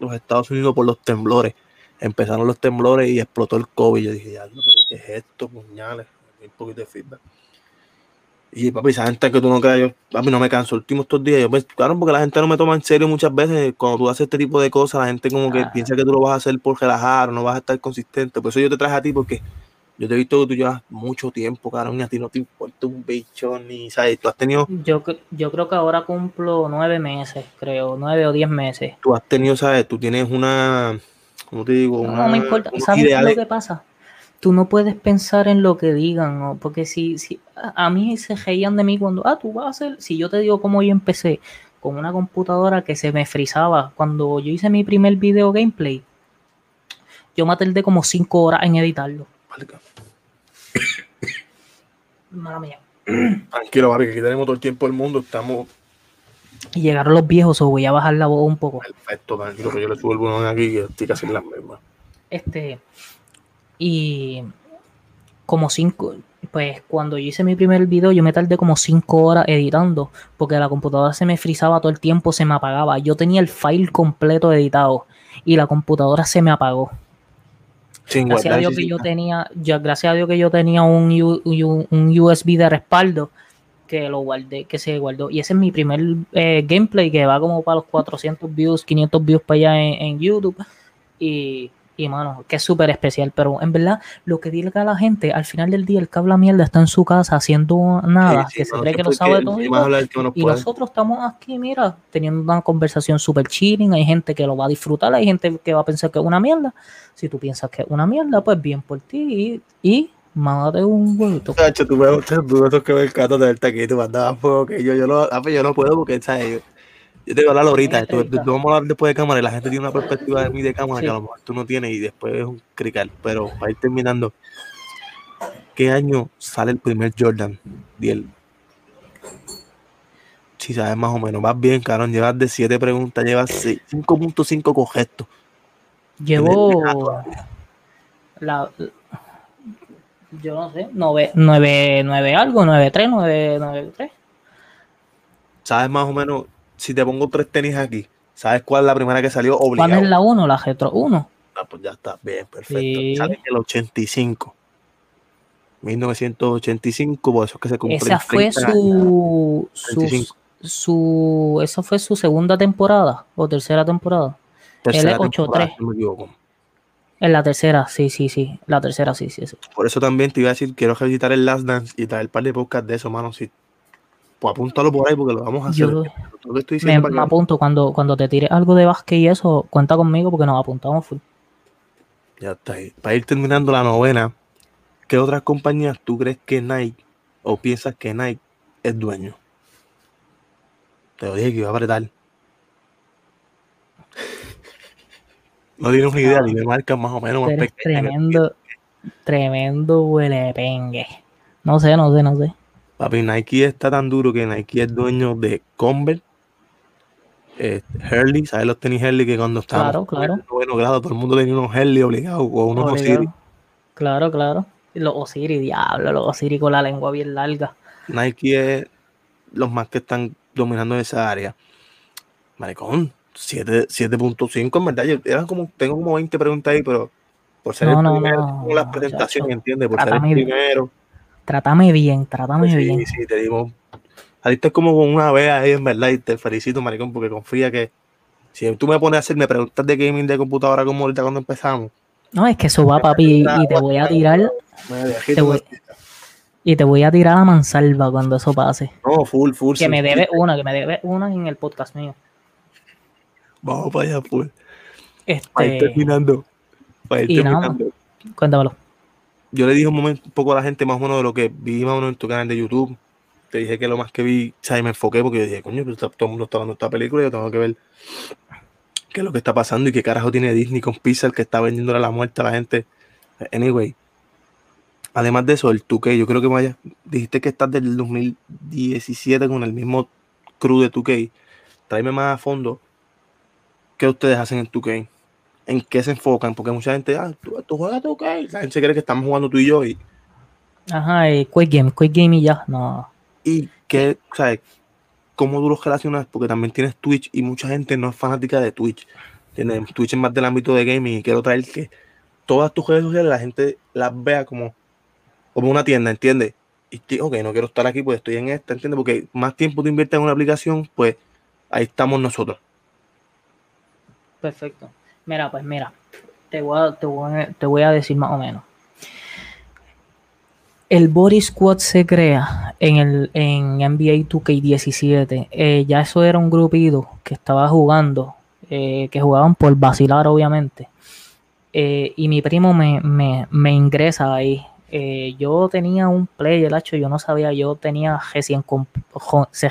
los Estados Unidos por los temblores. Empezaron los temblores y explotó el COVID. Yo dije, ya, ¿qué es esto, puñales? Un poquito de feedback. Y papi, esa gente que tú no creas, yo, papi, no me canso. Últimos estos días, yo pues, claro, porque la gente no me toma en serio muchas veces. Cuando tú haces este tipo de cosas, la gente como que ah. piensa que tú lo vas a hacer por relajar o no vas a estar consistente. Por eso yo te traje a ti, porque yo te he visto que tú llevas mucho tiempo, cabrón, y a ti no te importa un bicho, ni, ¿sabes? Tú has tenido... Yo, yo creo que ahora cumplo nueve meses, creo, nueve o diez meses. Tú has tenido, ¿sabes? Tú tienes una... ¿Cómo te digo? no, me importa. ¿Sabes lo que pasa? Tú no puedes pensar en lo que digan, ¿no? porque si, si a mí se reían de mí cuando, ah, tú vas a hacer, si yo te digo cómo yo empecé con una computadora que se me frizaba cuando yo hice mi primer video gameplay, yo me tardé como cinco horas en editarlo. Mala mía. Tranquilo, que aquí tenemos todo el tiempo del mundo. Estamos. Y llegaron los viejos, o voy a bajar la voz un poco. Perfecto, tranquilo, que yo le subo el volumen aquí y estoy casi en las mismas. Este. Y. Como cinco. Pues cuando yo hice mi primer video, yo me tardé como cinco horas editando. Porque la computadora se me frizaba todo el tiempo, se me apagaba. Yo tenía el file completo editado. Y la computadora se me apagó gracias a Dios que yo tenía, ya, gracias a Dios que yo tenía un, un, USB de respaldo que lo guardé, que se guardó. Y ese es mi primer eh, gameplay que va como para los 400 views, 500 views para allá en YouTube. Y y mano, que es súper especial, pero en verdad, lo que diga la gente, al final del día, el que habla mierda está en su casa haciendo nada, que se cree que lo sabe todo. Y, nosotros estamos aquí, mira, teniendo una conversación súper chilling. Hay gente que lo va a disfrutar, hay gente que va a pensar que es una mierda. Si tú piensas que es una mierda, pues bien por ti y, y mándate un huevito. tú me tú que me encanta tenerte aquí, tú mandabas fuego, que yo, yo, no, yo no puedo porque, ¿sabes? Yo te voy a hablar ahorita, vamos a hablar después de cámara y la gente tiene una perspectiva de mí de cámara que a lo mejor tú no tienes y después es un crical. Pero para ir terminando, ¿qué año sale el primer Jordan? Diel. Si sabes más o menos, vas bien, cabrón. Llevas de siete preguntas, llevas 5.5 correctos. Llevo. La, yo no sé, 9, 9, 9 algo, 9, 3, 9, 9, 3. ¿Sabes más o menos? Si te pongo tres tenis aquí, ¿sabes cuál es la primera que salió obligado? ¿Cuál es la 1? La Retro 1. Ah, pues ya está, bien, perfecto. Sí. Sale en el 85. 1985, por eso es que se cumple. Esa fue su, su, 35. su, esa fue su segunda temporada o tercera temporada. Tercera L 8-3. temporada, si no me equivoco. En la tercera, sí, sí, sí. La tercera, sí, sí, sí. Por eso también te iba a decir, quiero revisitar el Last Dance y traer el par de podcast de eso, mano. Si, pues apúntalo por ahí porque lo vamos a hacer. Yo lo- Lo que estoy Me, que- apunto cuando, cuando te tires algo de básquet y eso, cuenta conmigo porque nos apuntamos full. Ya está ahí. Para ir terminando la novena, ¿qué otras compañías tú crees que Nike o piensas que Nike es dueño? Te lo dije que iba a apretar. No tienes una idea, Ah. ni me marcas más o menos más tremendo, tremendo huele pengue. No sé, no sé, no sé. Papi, Nike está tan duro que Nike es dueño de Converse, eh, Hurley, ¿sabes los tenis Hurley que cuando estábamos Claro, claro. en noveno grado todo el mundo tenía unos Hurley obligados o unos. Osiris? Claro, claro. Los Osiris, diablo, los Osiris con la lengua bien larga. Nike es los más que están dominando esa área. Maricón, 7 7.5 en verdad. Yo, eran como, tengo como 20 preguntas ahí, pero por ser No, el no, primero, no, las presentaciones. ¿entiendes? Por ser el primero. Trátame bien, trátame pues sí, bien. sí, te digo. Saliste como con una vez ahí, en verdad, y te felicito, maricón, porque confía que si tú me pones a hacerme preguntas de gaming de computadora como ahorita cuando empezamos, No, es que eso va, papi, y te voy a tirar, Te voy- y te voy a tirar a mansalva cuando eso pase. No, full, full. Que me debe una, que me debe una en el podcast mío. Vamos para allá, full. Para ir Este, terminando. Para ir y nada más. terminando. cuéntamelo. Yo le dije un momento un poco a la gente más o menos de lo que vi más o menos en tu canal de YouTube. Te dije que lo más que vi, o me enfoqué porque yo dije, coño, todo el mundo está dando esta película yo tengo que ver qué es lo que está pasando y qué carajo tiene Disney con Pixar que está vendiéndole la muerte a la gente. Anyway, además de eso, el 2K, yo creo que vaya, dijiste que estás del 2017 con el mismo crew de 2K. Tráeme más a fondo qué ustedes hacen en 2K. ¿En qué se enfocan? Porque mucha gente, ah, tú, tú juegas 2K. La gente cree que estamos jugando tú y yo y Ajá, eh, Quick Game, Quick Game y ya. No. Y que, ¿sabes? ¿Cómo tú los relacionas? Porque también tienes Twitch y mucha gente no es fanática de Twitch. Tienes Twitch es más del ámbito de gaming y quiero traer que todas tus redes sociales la gente las vea como, como una tienda, ¿entiendes? Y que, ok, no quiero estar aquí, pues estoy en esta, ¿entiendes? Porque más tiempo tú inviertes en una aplicación, pues ahí estamos nosotros. Perfecto. Mira, pues mira, te voy a, te voy te voy a decir más o menos. El Body Squad se crea en el en NBA 2K17. Eh, ya eso era un grupito que estaba jugando, eh, que jugaban por vacilar, obviamente. Eh, y mi primo me, me, me ingresa ahí. Yo tenía un Play, el hacho, yo no sabía, yo tenía recién, comp-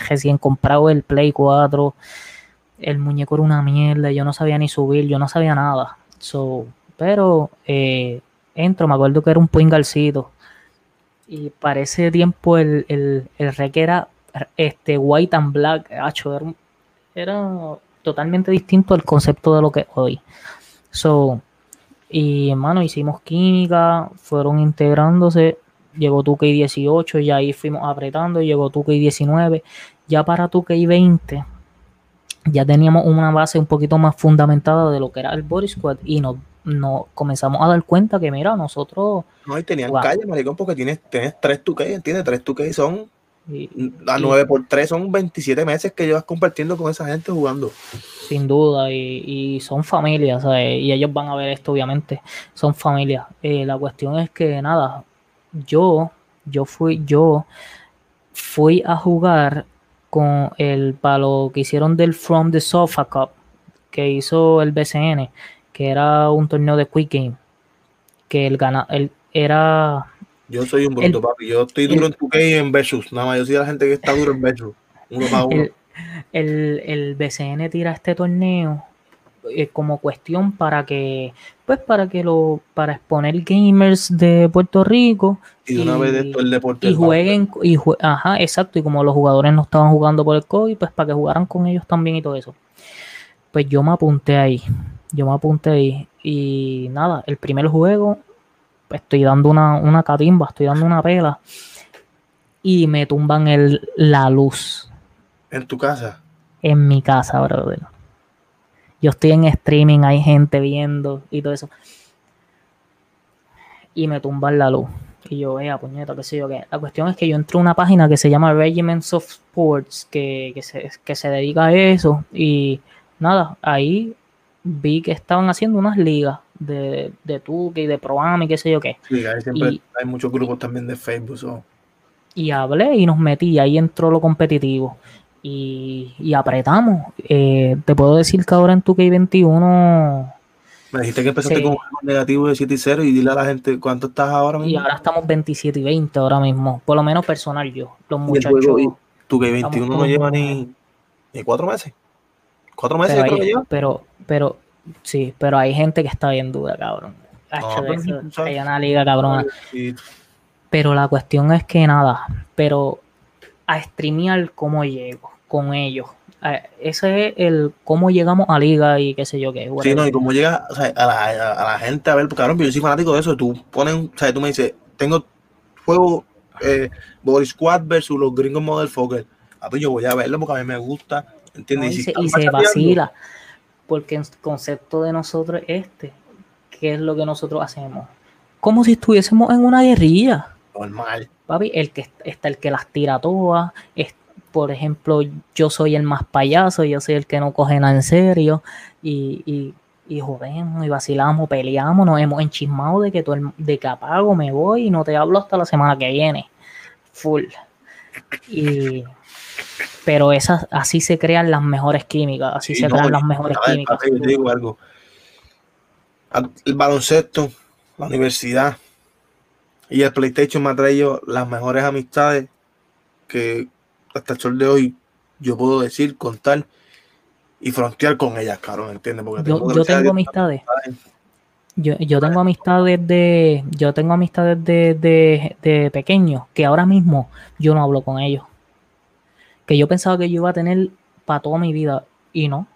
recién comprado el Play 4 el muñeco era una mierda, yo no sabía ni subir, yo no sabía nada. So, pero eh, entro, me acuerdo que era un pingalcito. Y para ese tiempo el, el, el era este, white and black, acho, era, era totalmente distinto al concepto de lo que hoy. So, y hermano, hicimos química, fueron integrándose, llegó 2K18, ya ahí fuimos apretando, llegó 2K19, ya para 2K20 ya teníamos una base un poquito más fundamentada de lo que era el Body Squad y nos, nos comenzamos a dar cuenta que, mira, nosotros. No, y tenían Wow. calle, maricón, porque tienes, tienes 3 2K, ¿entiendes? 3 2K son, y- a y 9 por 3 son 27 meses que llevas compartiendo con esa gente jugando. sin duda, y, y son familias, ¿sabes? y ellos van a ver esto, obviamente, son familias. Eh, la cuestión es que, nada, yo, yo fui, yo fui a jugar con el palo que hicieron del From the Sofa Cup, que hizo el BCN, que era un torneo de Quick Game, que el gana, el, era Yo soy un bruto, El- papi. Yo estoy duro en 2K y en Versus. Nada más, yo soy la gente que está duro en Versus. Uno para *laughs* uno. el, el, el BCN tira este torneo eh, como cuestión para que pues para que lo para exponer gamers de Puerto Rico y de una vez de esto el deporte. y jueguen y jue- ajá exacto y como los jugadores no estaban jugando por el COVID pues para que jugaran con ellos también y todo eso pues yo me apunté ahí yo me apunté ahí y nada el primer juego estoy dando una, una catimba, estoy dando una pela y me tumban el, la luz. ¿En tu casa? En mi casa, brother. Yo estoy en streaming, hay gente viendo y todo eso. Y me tumban la luz. Y yo, vea, puñeta, qué sé yo qué. La cuestión es que yo entré a una página que se llama Regiments of Sports, que, que, se, que se dedica a eso. Y nada, ahí vi que estaban haciendo unas ligas de, de Tuque y de Proam y qué sé yo qué. Sí, ahí siempre y, hay muchos grupos también de Facebook. So. Y hablé y nos metí, ahí entró lo competitivo. Y, y apretamos. Eh, te puedo decir que ahora en Tuque 21 me dijiste que empezaste sí. con un negativo de 7 y 0 y dile a la gente cuánto estás ahora mismo. Y ahora estamos 27 y 20 ahora mismo, por lo menos personal yo. Los muchachos. Y, juego, y tú que 21 no lleva ni, ni 4 meses. 4 meses pero creo hay, que lleva. Pero, pero, sí, pero hay gente que está bien dura, cabrón. No, pero eso, tú sabes. hay una liga cabrona. Y- Pero la cuestión es que nada, pero a streamear cómo llego con ellos. Eh, Ese es el cómo llegamos a liga y qué sé yo qué. Sí, whatever. no, y como llega o sea, a, la, a, a la gente a ver, porque cabrón, yo soy fanático de eso, tú pones, o sea, tú me dices, tengo juego eh, Body Squad versus los gringos Model Fokker. Ah, pues yo voy a verlo porque a mí me gusta, No, ¿entiendes? y, se, y vacila. Porque el concepto de nosotros es este. ¿Qué es lo que nosotros hacemos? Como si estuviésemos en una guerrilla. Normal. Papi, el que está el que las tira todas. Es, por ejemplo, yo soy el más payaso, yo soy el que no coge nada en serio. Y, y, y jodemos y vacilamos, peleamos, nos hemos enchismado de que, todo el- de que apago, me voy y no te hablo hasta la semana que viene. Full. Y, pero esas, así se crean las mejores químicas, así Sí, se no, crean las mejores ver, químicas. yo te digo algo. El baloncesto, la universidad y el PlayStation me ha traído las mejores amistades que hasta el sol de hoy yo puedo decir, contar y frontear con ellas, cabrón, ¿entiendes? Porque Yo, yo gracias a tengo amistades. Yo, yo tengo amistades de. Yo tengo amistades de, de, de pequeños que ahora mismo yo no hablo con ellos. Que yo pensaba que yo iba a tener para toda mi vida. Y no.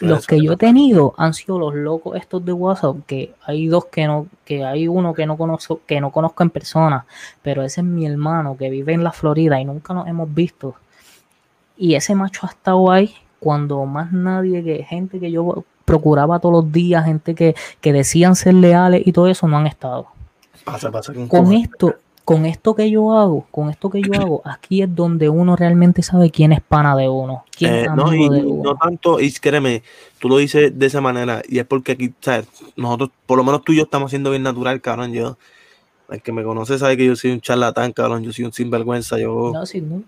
Los que yo he tenido han sido los locos estos de WhatsApp, que hay dos que no, que hay uno que no conozco, que no conozco en persona, pero ese es mi hermano que vive en la Florida y nunca nos hemos visto. Y ese macho ha estado ahí cuando más nadie, que gente que yo procuraba todos los días, gente que, que decían ser leales y todo eso, no han estado. Pasa, pasa con Con esto, con esto que yo hago, con esto que yo *clears throat* hago, aquí es donde uno realmente sabe quién es pana de uno, quién Eh, es no, amigo y de uno. no tanto, y créeme, tú lo dices de esa manera, y es porque aquí, ¿sabes? Nosotros, por lo menos tú y yo estamos siendo bien natural, cabrón. Yo, el que me conoce sabe que yo soy un charlatán, cabrón. Yo soy un sinvergüenza. Yo, No, sí, no.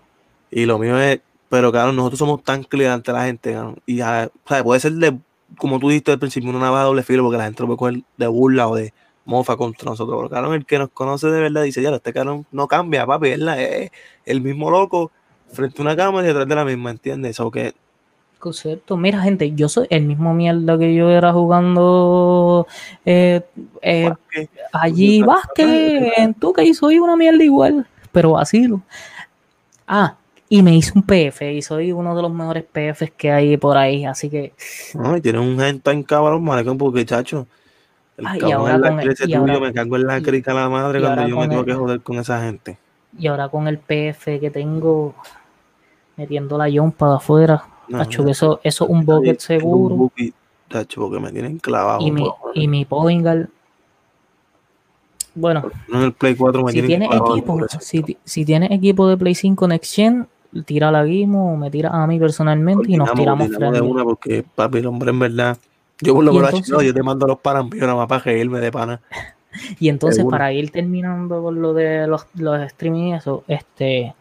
Y lo mío es, pero claro, nosotros somos tan clear ante la gente, cabrón. Y ¿sabes? puede ser de, como tú dijiste al principio, una navaja doble filo, porque la gente lo puede coger de burla o de mofa contra nosotros. Pero cabrón, el que nos conoce de verdad dice, ya, este cabrón no cambia, papi, es la- es el mismo loco frente a una cámara y detrás de la misma, ¿entiendes? O que Concepto. Mira, gente, yo soy el mismo mierda que yo era jugando eh, eh, allí básquet, en tu que soy una mierda igual, pero vacilo. Ah, y me hice un PF y soy uno de los mejores PFs que hay por ahí, así que No, y tiene un gente en cabrón, maricón, porque chacho. El Ay, y ahora con el- y tuyo, ahora- me cago en la crica la madre cuando yo me tengo el- que joder con esa gente. y ahora con el PF que tengo metiendo la yompa de afuera, No, macho, no, eso, eso es un bucket un seguro buki, Chacho, porque me tienen clavado. y mi, y mi Poingal. Bueno, no en el Play 4 me si tienen tienes equipo, si, si tienes equipo de Play 5 Next Gen, tira la Guimo o me tira a mí personalmente y nos tiramos coordinamos de una porque, papi, el hombre en verdad. Yo por lo menos, no, yo te mando los parampios nada más para reírme de pana. *laughs* Y entonces, Seguro. para ir terminando con lo de los, los streaming y eso, este,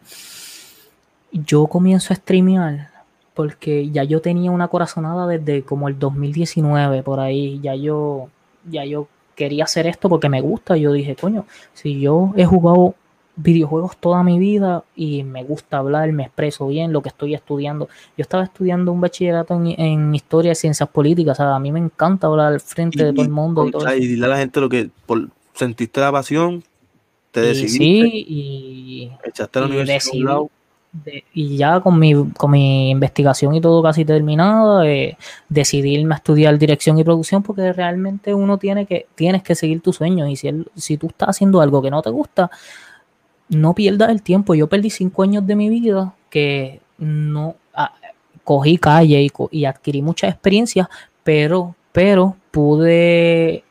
yo comienzo a streamear porque ya yo tenía una corazonada desde como el 2019, por ahí, ya yo, ya yo quería hacer esto porque me gusta. Yo dije, coño, si yo he jugado videojuegos toda mi vida y me gusta hablar, me expreso bien lo que estoy estudiando. Yo estaba estudiando un bachillerato en, en historia de ciencias políticas, o sea, a mí me encanta hablar al frente de todo el mundo y todo y dile a la gente lo que por, sentiste la pasión, te Y decidiste, sí, y, echaste a la y universidad decidí. lado, de- y ya con mi, con mi investigación y todo casi terminada, eh, decidí irme a estudiar dirección y producción porque realmente uno tiene que, tienes que seguir tus sueños y si, el- si tú estás haciendo algo que no te gusta, no pierdas el tiempo. Yo perdí cinco años de mi vida que no ah, cogí calle y, adquirí mucha experiencia, pero, pero pude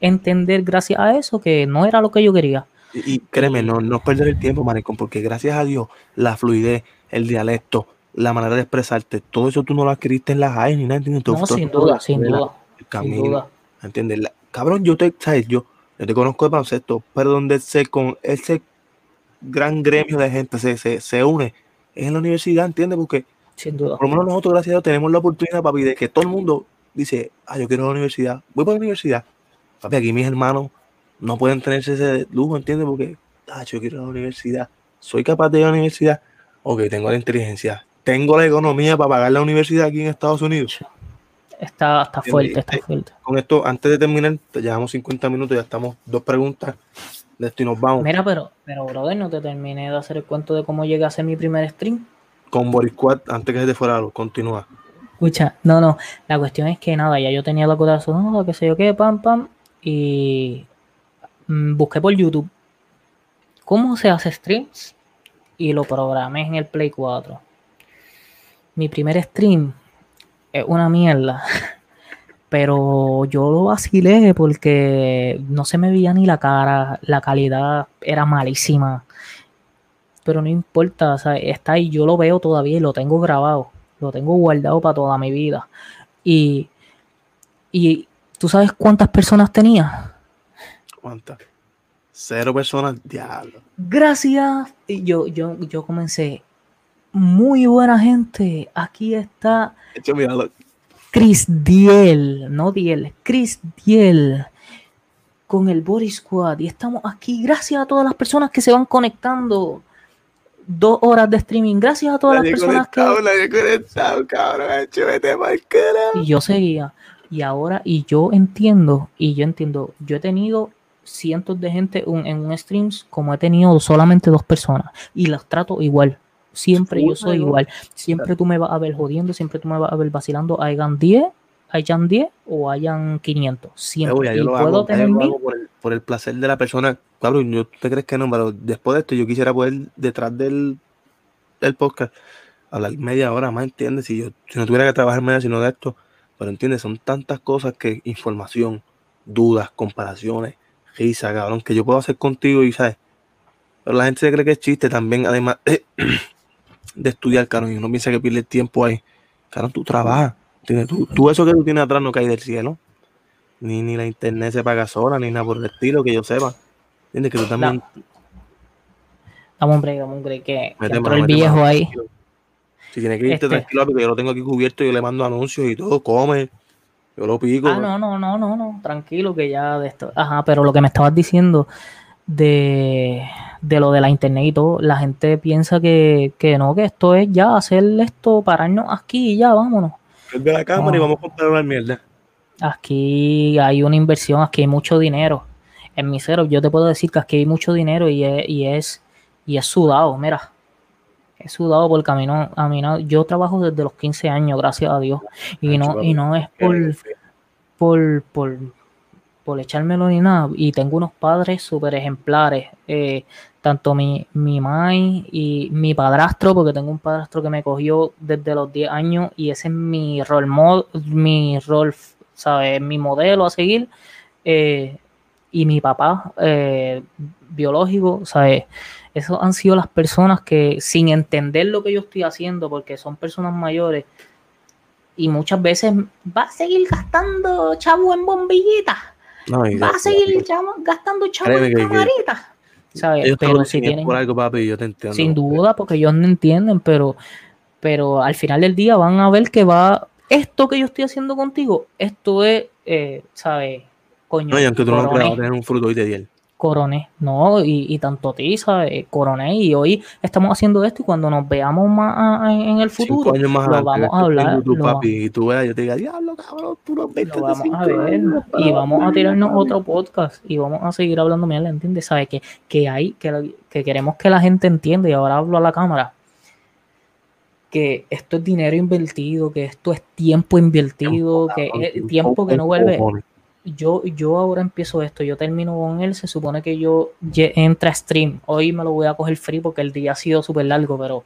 entender gracias a eso que no era lo que yo quería. Y, y créeme, no, no perder el tiempo, maricón, porque gracias a Dios, la fluidez, el dialecto, la manera de expresarte, todo eso tú no lo adquiriste en las high ni nada, ¿entiendes? No, sin duda, sin duda, El sin camino, duda. ¿entiendes? La- cabrón, yo te, ¿sabes? Yo, yo te conozco de baloncesto, pero donde se con ese gran gremio de gente se, se, se une es en la universidad, ¿entiendes? Porque Sin duda. por lo menos nosotros, gracias a Dios, tenemos la oportunidad, papi, de que todo el mundo dice, ah, yo quiero la universidad, voy para la universidad. Papi, aquí mis hermanos no pueden tenerse ese lujo, ¿entiendes? Porque, ah, yo quiero la universidad, soy capaz de ir a la universidad, ok, tengo la inteligencia, tengo la economía para pagar la universidad aquí en Estados Unidos. Está, está fuerte, está Eh, fuerte. Con esto, antes de terminar, te llevamos 50 minutos, ya estamos dos preguntas de esto y nos vamos. Mira, pero, pero, brother, no te terminé de hacer el cuento de cómo llegué a hacer mi primer stream. Con Boris Squad, antes que se te fuera luz, continúa. Escucha, no, no. La cuestión es que nada, ya yo tenía la cuota sonora, qué sé yo qué, pam, pam. Y mm, busqué por YouTube cómo se hace streams y lo programé en el Play 4. Mi primer stream es una mierda. *laughs* Pero yo lo vacilé porque no se me veía ni la cara, la calidad era malísima. Pero no importa, o sea, está ahí, yo lo veo todavía y lo tengo grabado, lo tengo guardado para toda mi vida. Y, y ¿tú sabes cuántas personas tenía? ¿Cuántas? Cero personas, diablo. Gracias. Y yo, yo, yo comencé. Muy buena gente. Aquí está De hecho, míralo. Chris Diel, no Diel, Chris Diel con el Body Squad. Y estamos aquí. Gracias a todas las personas que se van conectando. Dos horas de streaming. Gracias a todas las personas que. conectado, cabrón. Y yo seguía. Y ahora, y yo entiendo, y yo entiendo, yo he tenido cientos de gente un- en un streams como he tenido solamente dos personas. Y las trato igual. Siempre yo soy igual. Siempre tú me vas a ver jodiendo, siempre tú me vas a ver vacilando. Hayan 10, hayan 10 o hayan 500. Eh, Siempre. oye, yo y lo puedo hago, tener yo lo mil. hago por, el, por el placer de la persona. Cabrón, yo, ¿tú te crees que no? Pero después de esto, yo quisiera poder, detrás del, del podcast, hablar media hora más, ¿entiendes? Si yo si no tuviera que trabajar media, sino de esto. Pero, ¿entiendes? Son tantas cosas que información, dudas, comparaciones, risa, cabrón, que yo puedo hacer contigo y, ¿sabes? Pero la gente se cree que es chiste también, además *clears throat* de estudiar, cabrón, y uno piensa que pierde el tiempo ahí. Cabrón, tú trabajas. Tú, tú eso que tú tienes atrás no cae del cielo ni, ni la internet se paga sola, ni nada por el estilo, que yo sepa. ¿Entiendes? Que tú también. Dame un break, dame un break, que, que entró el viejo mano, ahí. tranquilo. Si tiene que irte Este. tranquilo, porque yo lo tengo aquí cubierto, yo le mando anuncios y todo, come. Yo lo pico. Ah, no, no, no, no, no, tranquilo que ya de esto. Ajá, pero lo que me estabas diciendo de, de lo de la internet y todo, la gente piensa que, que no, que esto es ya hacer esto, pararnos aquí y ya, vámonos. de la cámara y vamos a comprar una mierda. Aquí hay una inversión, aquí hay mucho dinero. En mi cero, yo te puedo decir que aquí hay mucho dinero y es, y es, y es sudado, mira. Es sudado por camino, a mí no- yo trabajo desde los 15 años, gracias a Dios. Y no, y no es por, por, por, por echármelo ni nada. Y tengo unos padres súper ejemplares. eh, tanto mi, mi y mi padrastro, porque tengo un padrastro que me cogió desde los 10 años y ese es mi rol, mod, mi rol, ¿sabes? Mi modelo a seguir. eh, y mi papá eh, biológico, ¿sabes? Esos han sido las personas que, sin entender lo que yo estoy haciendo, porque son personas mayores, y muchas veces va a seguir gastando chavo en bombillitas, No, y- va a seguir chavo- gastando chavo Créeme en camaritas, ¿sabes? Pero si tienen, por algo, papi, yo te entiendo. sin duda, porque ellos no entienden, pero, pero al final del día van a ver que va, esto que yo estoy haciendo contigo, esto es, eh, ¿sabes? Coño, No, y aunque tú no creas, va a tener un fruto hoy de diel. Coroné, ¿no? Y, y tanto ti, ¿sabes? Coroné, y hoy estamos haciendo esto y cuando nos veamos más en, en el futuro, Cinco años más lo vamos a hablar, YouTube, lo- papi, y tú veas, yo te diga, diablo, cabrón, tú no ves lo vamos a ver y vamos a tirarnos otro podcast y vamos a seguir hablando mierda, ¿entiendes? ¿Sabes? Que, que hay, que, que queremos que la gente entienda y ahora hablo a la cámara, que esto es dinero invertido, que esto es tiempo invertido, que es tiempo que no vuelve. Yo, yo ahora empiezo esto, yo termino con él, se supone que yo entra a stream. Hoy me lo voy a coger free porque el día ha sido súper largo, pero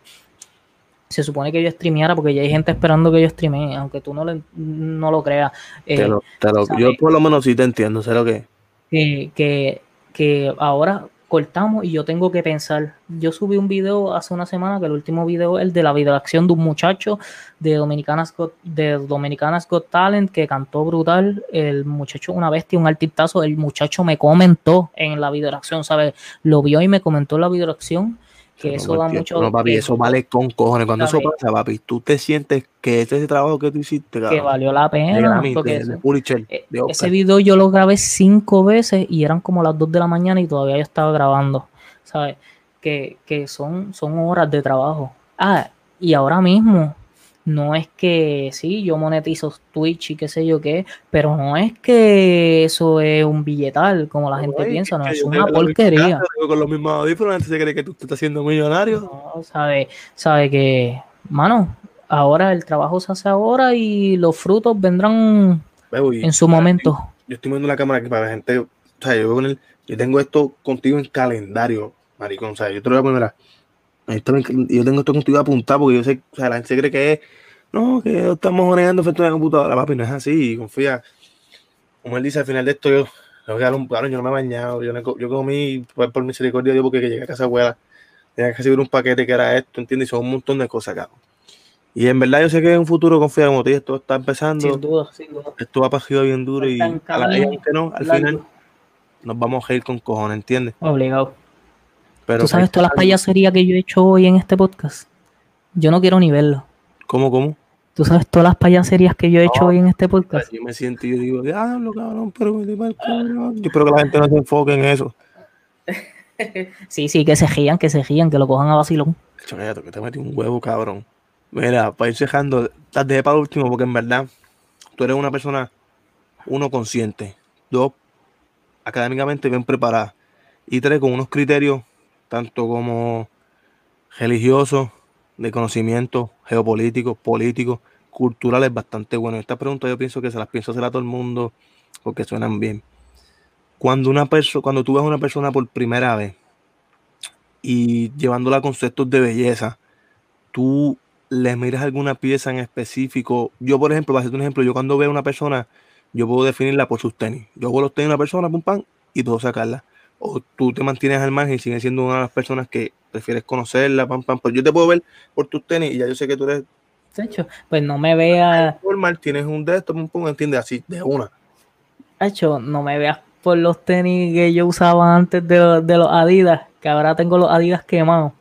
se supone que yo streameara porque ya hay gente esperando que yo streamee, aunque tú no, no lo creas. Eh, yo por lo menos sí te entiendo, sé lo que... Que, que, que ahora cortamos y yo tengo que pensar. Yo subí un video hace una semana, que el último video es el de la videoacción de un muchacho de Dominicanas Got, de Dominicanas Talent que cantó brutal. El muchacho, una bestia, un artistazo. El muchacho me comentó en la videoacción, ¿sabes? Lo vio y me comentó en la videoacción que eso da mucho. No, papi, eso vale con cojones. Cuando eso pasa, papi, tú te sientes que ese trabajo que tú hiciste, que valió la pena. porque e, ese video yo lo grabé cinco veces y eran como las dos de la mañana y todavía yo estaba grabando, ¿sabes? Que, que son, son horas de trabajo. Ah, y ahora mismo no es que sí, yo monetizo Twitch y qué sé yo qué, pero no es que eso es un billetal como la gente piensa, no, es una porquería. Con los mismos audífonos, se cree que tú te estás haciendo millonario. No, sabe, sabe que, mano, ahora el trabajo se hace ahora y los frutos vendrán en su momento. Yo estoy viendo la cámara aquí para la gente, o sea, yo, con yo tengo esto contigo en calendario, maricón, o sea, yo te lo voy a poner yo tengo esto contigo apuntado porque yo sé, o sea, la gente cree que es, no, que estamos ordenando frente a la computadora, papi, no es así, confía. Como él dice, al final de esto, yo, yo no me he bañado, yo, yo comí pues, por misericordia de Dios porque llegué a casa abuela, tenía que recibir un paquete que era esto, ¿entiendes? Y son un montón de cosas, cabrón. Y en verdad yo sé que en un futuro, confía, como te esto está empezando. Sin duda, sin duda. Esto va pasado bien duro y a la, no, al final nos vamos a ir con cojones, ¿entiendes? Obligado. ¿Tú sabes todas las payaserías que yo he hecho hoy en este podcast? Yo no quiero ni verlo. ¿Cómo, cómo? ¿Tú sabes todas las payaserías que yo he hecho hoy en este podcast? Yo me siento y yo digo, diablo, cabrón, pero me cabrón. Yo espero que la gente no se enfoque en eso. *laughs* sí, sí, que se gían, que se gían, que lo cojan a vacilón. que te metí un huevo, cabrón. Mira, para ir cejando, te dejé para el último porque en verdad tú eres una persona, uno, consciente, dos, académicamente bien preparada y tres, con unos criterios tanto como religioso, de conocimiento, geopolítico, político, cultural, es bastante bueno. Esta pregunta yo pienso que se las pienso hacer a todo el mundo porque suenan bien. Cuando una persona, cuando tú ves a una persona por primera vez y llevándola a conceptos de belleza, tú le miras alguna pieza en específico. Yo, por ejemplo, para hacerte un ejemplo, yo cuando veo a una persona, yo puedo definirla por sus tenis. Yo hago los tenis de una persona, pum, pam, y puedo sacarla o tú te mantienes al margen y sigues siendo una de las personas que prefieres conocerla, pam, pam, pues yo te puedo ver por tus tenis y ya yo sé que tú eres... De hecho, pues no me veas... Normal, tienes un de estos, pum, pum, entiendes, así, de una. De hecho, no me veas por los tenis que yo usaba antes de, los Adidas, que ahora tengo los Adidas quemados.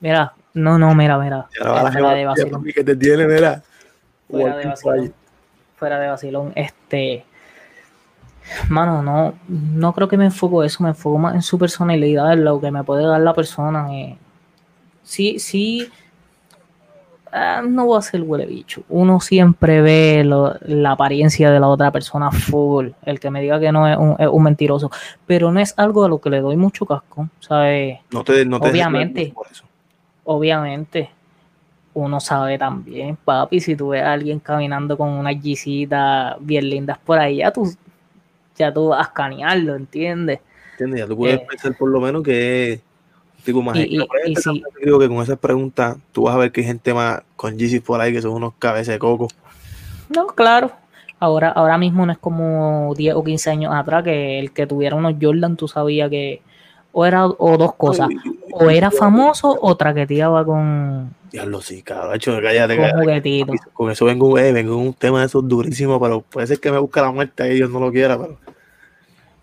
Mira, no, no, mira. Fuera de vacilón. Mira. Fuera de vacilón. Fuera de vacilón. Este Mano, no, no creo que me enfoco eso, me enfoco más en su personalidad, en lo que me puede dar la persona. Eh. Sí, sí, ah, no voy a ser huele bicho. Uno siempre ve la apariencia de la otra persona full. El que me diga que no es un, mentiroso. Pero no es algo a lo que le doy mucho casco. ¿sabes? No te, no obviamente, obviamente, uno sabe también, papi, si tú ves a alguien caminando con unas gisitas bien lindas por ahí, ya tú ya tú vas a escanearlo, ¿entiendes? ¿Entiendes? Ya tú puedes eh, pensar por lo menos que es tipo más. Y, creo que con esas preguntas tú vas a ver que hay gente más con Yeezy por ahí que son unos cabezas de coco. No, claro. Ahora, ahora mismo no es como 10 o 15 años atrás que el que tuviera unos Jordan tú sabías que o era o dos cosas, o era famoso o traqueteaba con Diablo, sí, cabrón. Hecho, cállate, cállate. Con eso vengo, eh, vengo un tema de esos durísimo, pero puede ser que me busque la muerte y Dios no lo quiera, pero.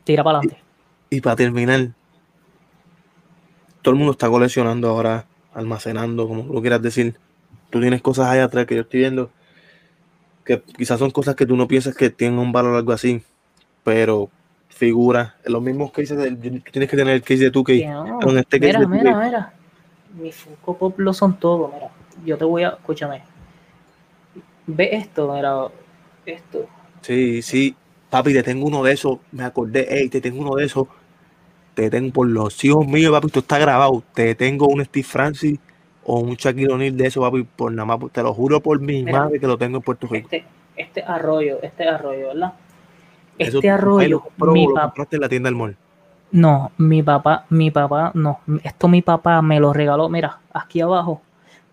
Tira para adelante. Y, para terminar, todo el mundo está coleccionando ahora, almacenando, como lo quieras decir. Tú tienes cosas ahí atrás que yo estoy viendo que quizás son cosas que tú no piensas que tienen un valor o algo así, pero figuras, los mismos cases, tienes que tener el case de tu que con este case mira, mira, mira mi Funko Pop lo son todo, mira. Yo te voy a, escúchame. Ve esto, mira, esto. Sí, sí. Papi, te tengo uno de esos. Me acordé, hey, te tengo uno de esos. Te tengo por los hijos míos, papi, esto está grabado. Te tengo un Steve Francis o un Shaquille O'Neal de eso, papi, por nada más, te lo juro por mi Mira, madre que lo tengo en Puerto Rico. Este, este arroyo, este arroyo, ¿verdad? Este arroyo, lo compró mi papá, compraste en la tienda del mall. no, mi papá, mi papá, no, esto mi papá me lo regaló, mira, aquí abajo,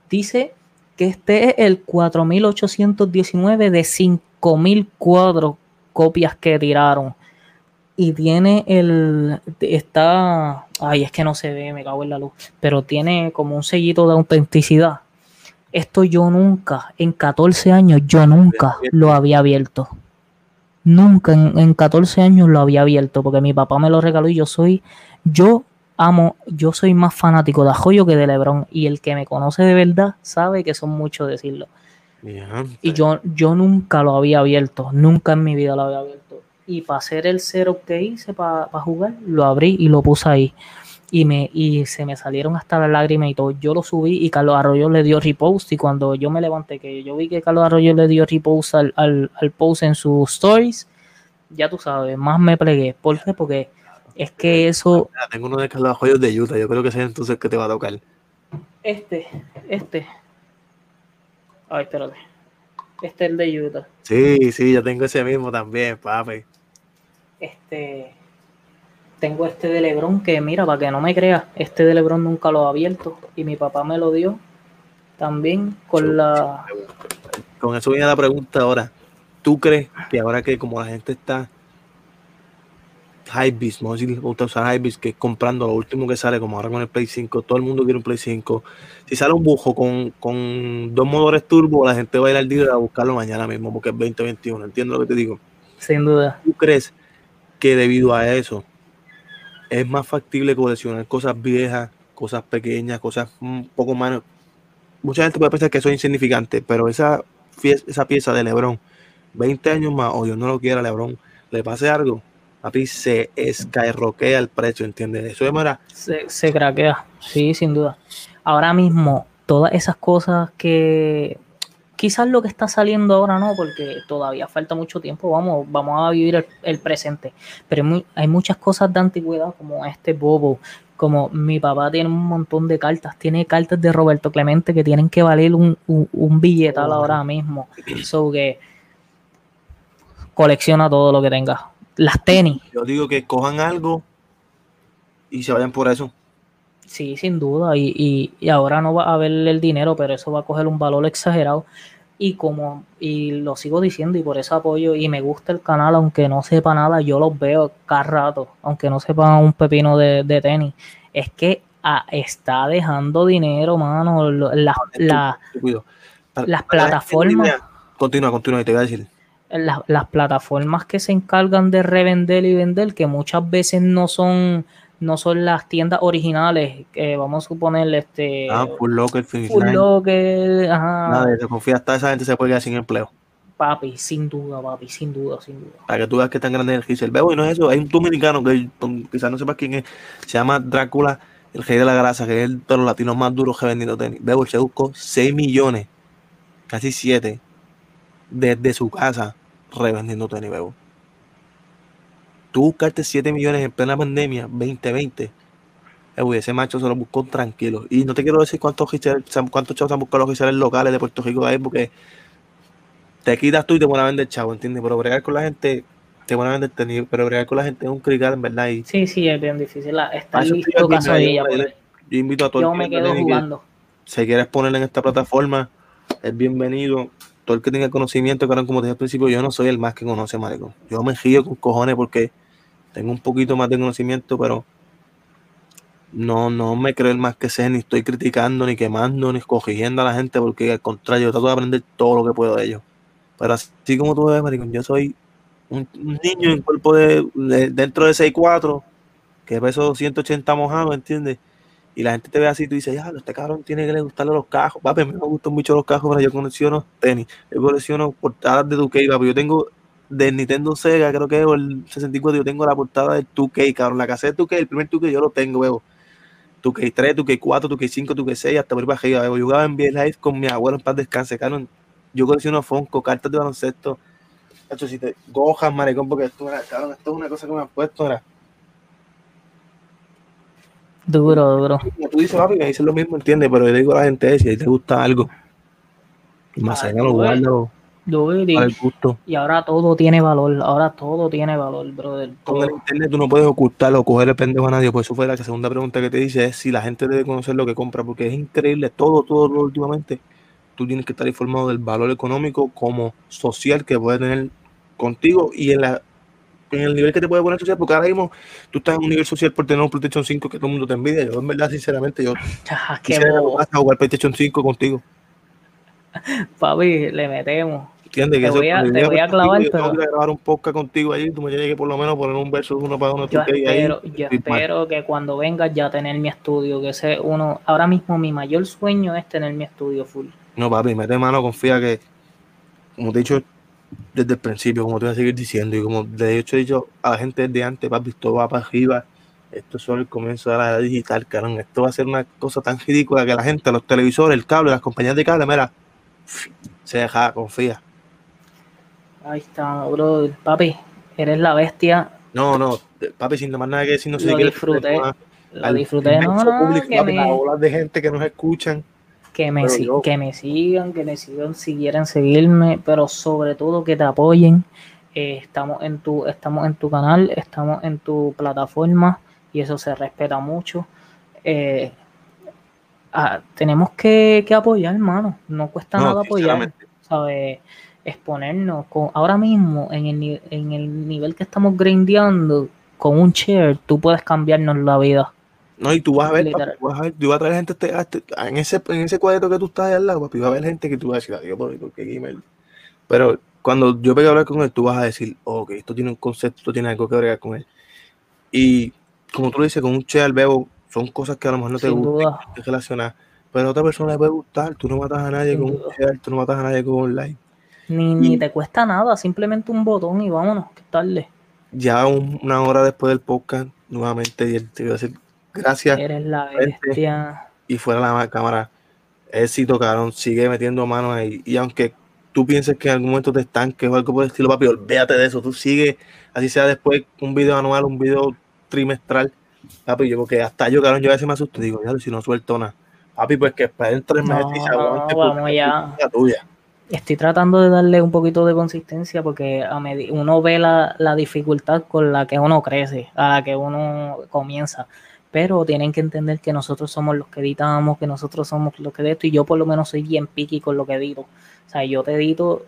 dice que este es el 4819 de 5004 copias que tiraron. Y tiene el, está, ay, es que no se ve, me cago en la luz, pero tiene como un sellito de autenticidad. Esto yo nunca, en 14 años, yo nunca lo había abierto. Nunca en, en 14 años lo había abierto porque mi papá me lo regaló y yo soy, yo amo, yo soy más fanático de Ajoyo que de Lebron y el que me conoce de verdad sabe que son muchos decirlo. Y yo, yo nunca lo había abierto, nunca en mi vida lo había abierto. Y para hacer el cero que hice para jugar, lo abrí y lo puse ahí. Y, me, y se me salieron hasta las lágrimas y todo. Yo lo subí y Carlos Arroyo le dio repost. Y cuando yo me levanté, que yo vi que Carlos Arroyo le dio repost al, al, al post en sus stories, ya tú sabes, más me plegué. ¿Por qué? Porque es que eso, tengo uno de Carlos Joyos de Utah, yo creo que ese es entonces que te va a tocar. este, este. Ay, espérate. Este es el de Utah. Sí, sí, yo tengo ese mismo también, papi. Este. Tengo este de Lebron que, mira, para que no me creas, este de Lebron nunca lo ha abierto. Y mi papá me lo dio también con la. Con eso viene la pregunta ahora. ¿Tú crees que ahora que como la gente está Hypebeast, vamos a decir, gusta usar Hypebeast, que es comprando lo último que sale, como ahora con el Play 5, todo el mundo quiere un Play 5. Si sale un bujo con, con dos motores turbo, la gente va a ir al dealer a buscarlo mañana mismo, porque es 2021, ¿entiendes lo que te digo? Sin duda. ¿Tú crees que debido a eso es más factible coleccionar cosas viejas, cosas pequeñas, cosas un poco más... Mucha gente puede pensar que eso es insignificante, pero esa, esa pieza de Lebron, 20 años más, o Dios no lo quiera, Lebron, le pase algo, papi, se escairroquea el precio, ¿entiendes? Eso es mera... Se, se craquea. Sí, sin duda. Ahora mismo, todas esas cosas que. Quizás lo que está saliendo ahora no, porque todavía falta mucho tiempo. Vamos, vamos a vivir el, el presente. Pero hay muchas cosas de antigüedad, como este bobo. Como mi papá tiene un montón de cartas. Tiene cartas de Roberto Clemente que tienen que valer un, un, un billetal Oh. ahora mismo. So que colecciona todo lo que tenga. Las tenis. Yo digo que cojan algo y se vayan por eso. Sí, sin duda. Y, y, y ahora no va a haber el dinero, pero eso va a coger un valor exagerado. Y como, y lo sigo diciendo, y por eso apoyo, y me gusta el canal, aunque no sepa nada, yo los veo cada rato, aunque no sepa un pepino de, de tenis. Es que ah, está dejando dinero, mano. La, las la que plataformas. Continúa, continúa, y te voy a decir. la- las plataformas que se encargan de revender y vender, que muchas veces no son, no son las tiendas originales, que vamos a suponer este Ah, Full Locker, Full Locker, ajá, Nada de eso, confía, hasta esa gente se puede quedar sin empleo. papi, sin duda, papi, sin duda, sin duda. Para que tú veas que tan grande es el Giselle. Bebo, y no es eso. Hay un dominicano que quizás no sepas quién es. Se llama Drácula, el rey de la grasa, que es el de los latinos más duros que vendiendo tenis. Bebo, él se buscó 6 millones, casi 7, desde su casa revendiendo tenis, Bebo. Tú buscaste 7 millones en plena pandemia, 2020. Bebo, y ese macho se lo buscó tranquilo. Y no te quiero decir cuántos cuántos chavos han buscado los Giselles locales de Puerto Rico de ahí, porque te quitas tú y te van a vender chavo, ¿entiendes? Pero bregar con la gente, te van a vender tenis, pero bregar con la gente es un crical, en verdad. Y Sí, sí, es bien difícil. la- Está listo aquí, Casadilla, mira, yo- invito a todo yo el me que quedo que jugando. se quiera exponer en esta plataforma, es bienvenido. Todo el que tenga conocimiento, claro, como te dije al principio, yo no soy el más que conoce, marico. Yo me río con cojones porque tengo un poquito más de conocimiento, pero no, no me creo el más que sé, ni estoy criticando, ni quemando, ni corrigiendo a la gente, porque al contrario, yo trato de aprender todo lo que puedo de ellos. Pero así como tú ves, maricón, yo soy un, niño en cuerpo de, de- dentro de 6'4", que peso 180 mojado, ¿entiendes? Y la gente te ve así y tú dices, ya, este cabrón tiene que le gustarle los cajos. Papi, a mí me gustan mucho los cajos, pero yo colecciono tenis. Yo colecciono portadas de 2K, papi. Yo tengo del Nintendo Sega, creo que es o el 64, yo tengo la portada del 2K, cabrón. La cassette 2K, el primer 2K yo lo tengo, bebo. 2K3, 2K4, 2K5, 2K6, hasta por para arriba, bebo. Yo jugaba en Live con mi abuelo en paz descanse, cabrón. Yo colecciono Fonco, cartas de baloncesto. Hecho, si te gojas, maricón, porque esto, era, cabrón, esto es una cosa que me han puesto, era. Duro, duro. Tú dices, papi, me dicen lo mismo, ¿entiendes? Pero yo le digo a la gente, si a ti te gusta algo, más allá lo guardo Y, gusto. ahora todo tiene valor. Ahora todo tiene valor, brother. Con el Todo. internet tú no puedes ocultarlo o coger el pendejo a nadie. Por eso fue la segunda pregunta que te dice, es si la gente debe conocer lo que compra, porque es increíble, todo, todo, todo últimamente. Tú tienes que estar informado del valor económico como social que puede tener contigo y en la en el nivel que te puede poner social, porque ahora mismo tú estás en un nivel social por tener un PlayStation 5 que todo el mundo te envidia. Yo, en verdad, sinceramente, yo *laughs* Ah, qué quisiera a jugar PlayStation 5 contigo. Papi, le metemos. ¿Entiendes? Te voy a- te yo voy a contigo, clavar, yo tengo pero- a grabar un podcast contigo allí, tú me tienes que por lo menos poner un verso uno para uno. Yo ahí, yo espero que cuando vengas ya tener mi estudio, que ese uno, ahora mismo mi mayor sueño es tener mi estudio full. No, papi, mete mano, confía que, como te he dicho desde el principio, como te voy a seguir diciendo, y como de hecho he dicho a la gente desde antes, papi, esto va para arriba, esto es solo el comienzo de la era digital, carón, esto va a ser una cosa tan ridícula que la gente, los televisores, el cable, las compañías de cable, mira, se deja, confía. Ahí está, bro. Papi, eres la bestia. No, no, papi, sin más nada que decir, no sé Lo quieres disfruté. Lo disfruté. No, público, que papi, las me, olas de gente que nos escuchan. que, me, si- yo- que me sigan, que me sigan si quieren seguirme, pero sobre todo que te apoyen. Eh, estamos en tu, estamos en tu canal, estamos en tu plataforma y eso se respeta mucho. Eh, ah, tenemos que, que apoyar, hermano. No cuesta No, nada apoyar. ¿sabes? Exponernos. Con, ahora mismo, en el, ni- en el nivel que estamos grindeando, con un share, tú puedes cambiarnos la vida. No, y tú vas a ver, papi, tú vas a ver, tú vas a traer gente este- este- en ese en ese cuadrito que tú estás ahí al lado, papi, va a haber gente que tú vas a decir, adiós, por porque gamer. Pero cuando yo pegue a hablar con él, tú vas a decir, ok, esto tiene un concepto, esto tiene algo que bregar con él. Y como tú dices, con un che al bebo, son cosas que a lo mejor no te gustan, relacionas, pero a otra persona le puede gustar, tú no matas a nadie Sin con un share, tú no matas a nadie con un Ni, ni te cuesta nada, simplemente un botón y vámonos, que tarde. Ya un- una hora después del podcast, nuevamente, y te voy a decir gracias. Eres la Vente. bestia. y fuera la ma- cámara. Éxito, cabrón. Sigue metiendo manos ahí. Y aunque tú pienses que en algún momento te estanques o algo por el estilo, papi, olvídate de eso. Tú sigue, así sea después un video anual, un video trimestral. Papi, yo porque hasta yo, cabrón, yo a veces me asusto digo, ya, si no suelto nada. Papi, pues que esperen tres No, meses y se no, aguante. vamos porque ya. tuya. Estoy tratando de darle un poquito de consistencia porque a uno ve la, la dificultad con la que uno crece, a la que uno comienza. Pero tienen que entender que nosotros somos los que editamos, que nosotros somos los que de esto, y yo por lo menos soy bien picky con lo que edito. O sea, yo te edito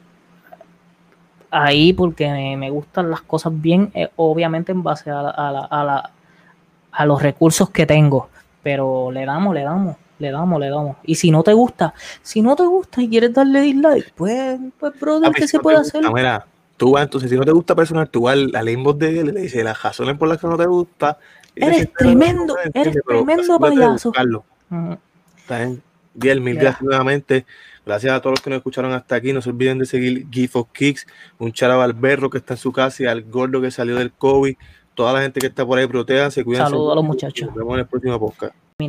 ahí porque me, gustan las cosas bien, eh, obviamente en base a, la- a, la- a, a los recursos que tengo. Pero le damos, le damos, le damos, le damos. Y si no te gusta, si no te gusta y quieres darle dislike, pues, pues brother, Papi, ¿qué si se no puede gusta, hacer? Mira, tú vas, entonces, si no te gusta personal, tú vas al, inbox de él y le dices las razones por las que no te gusta. Eres tremendo, "No, eres tremendo payaso". Mm, Está bien. Bien, mil gracias nuevamente. Gracias a todos los que nos escucharon hasta aquí. No se olviden de seguir GIF of Kicks, un charaba al berro que está en su casa y al gordo que salió del COVID. Toda la gente que está por ahí, protéjanse, cuídense. Saludos a los muchachos. Nos vemos en el próximo podcast.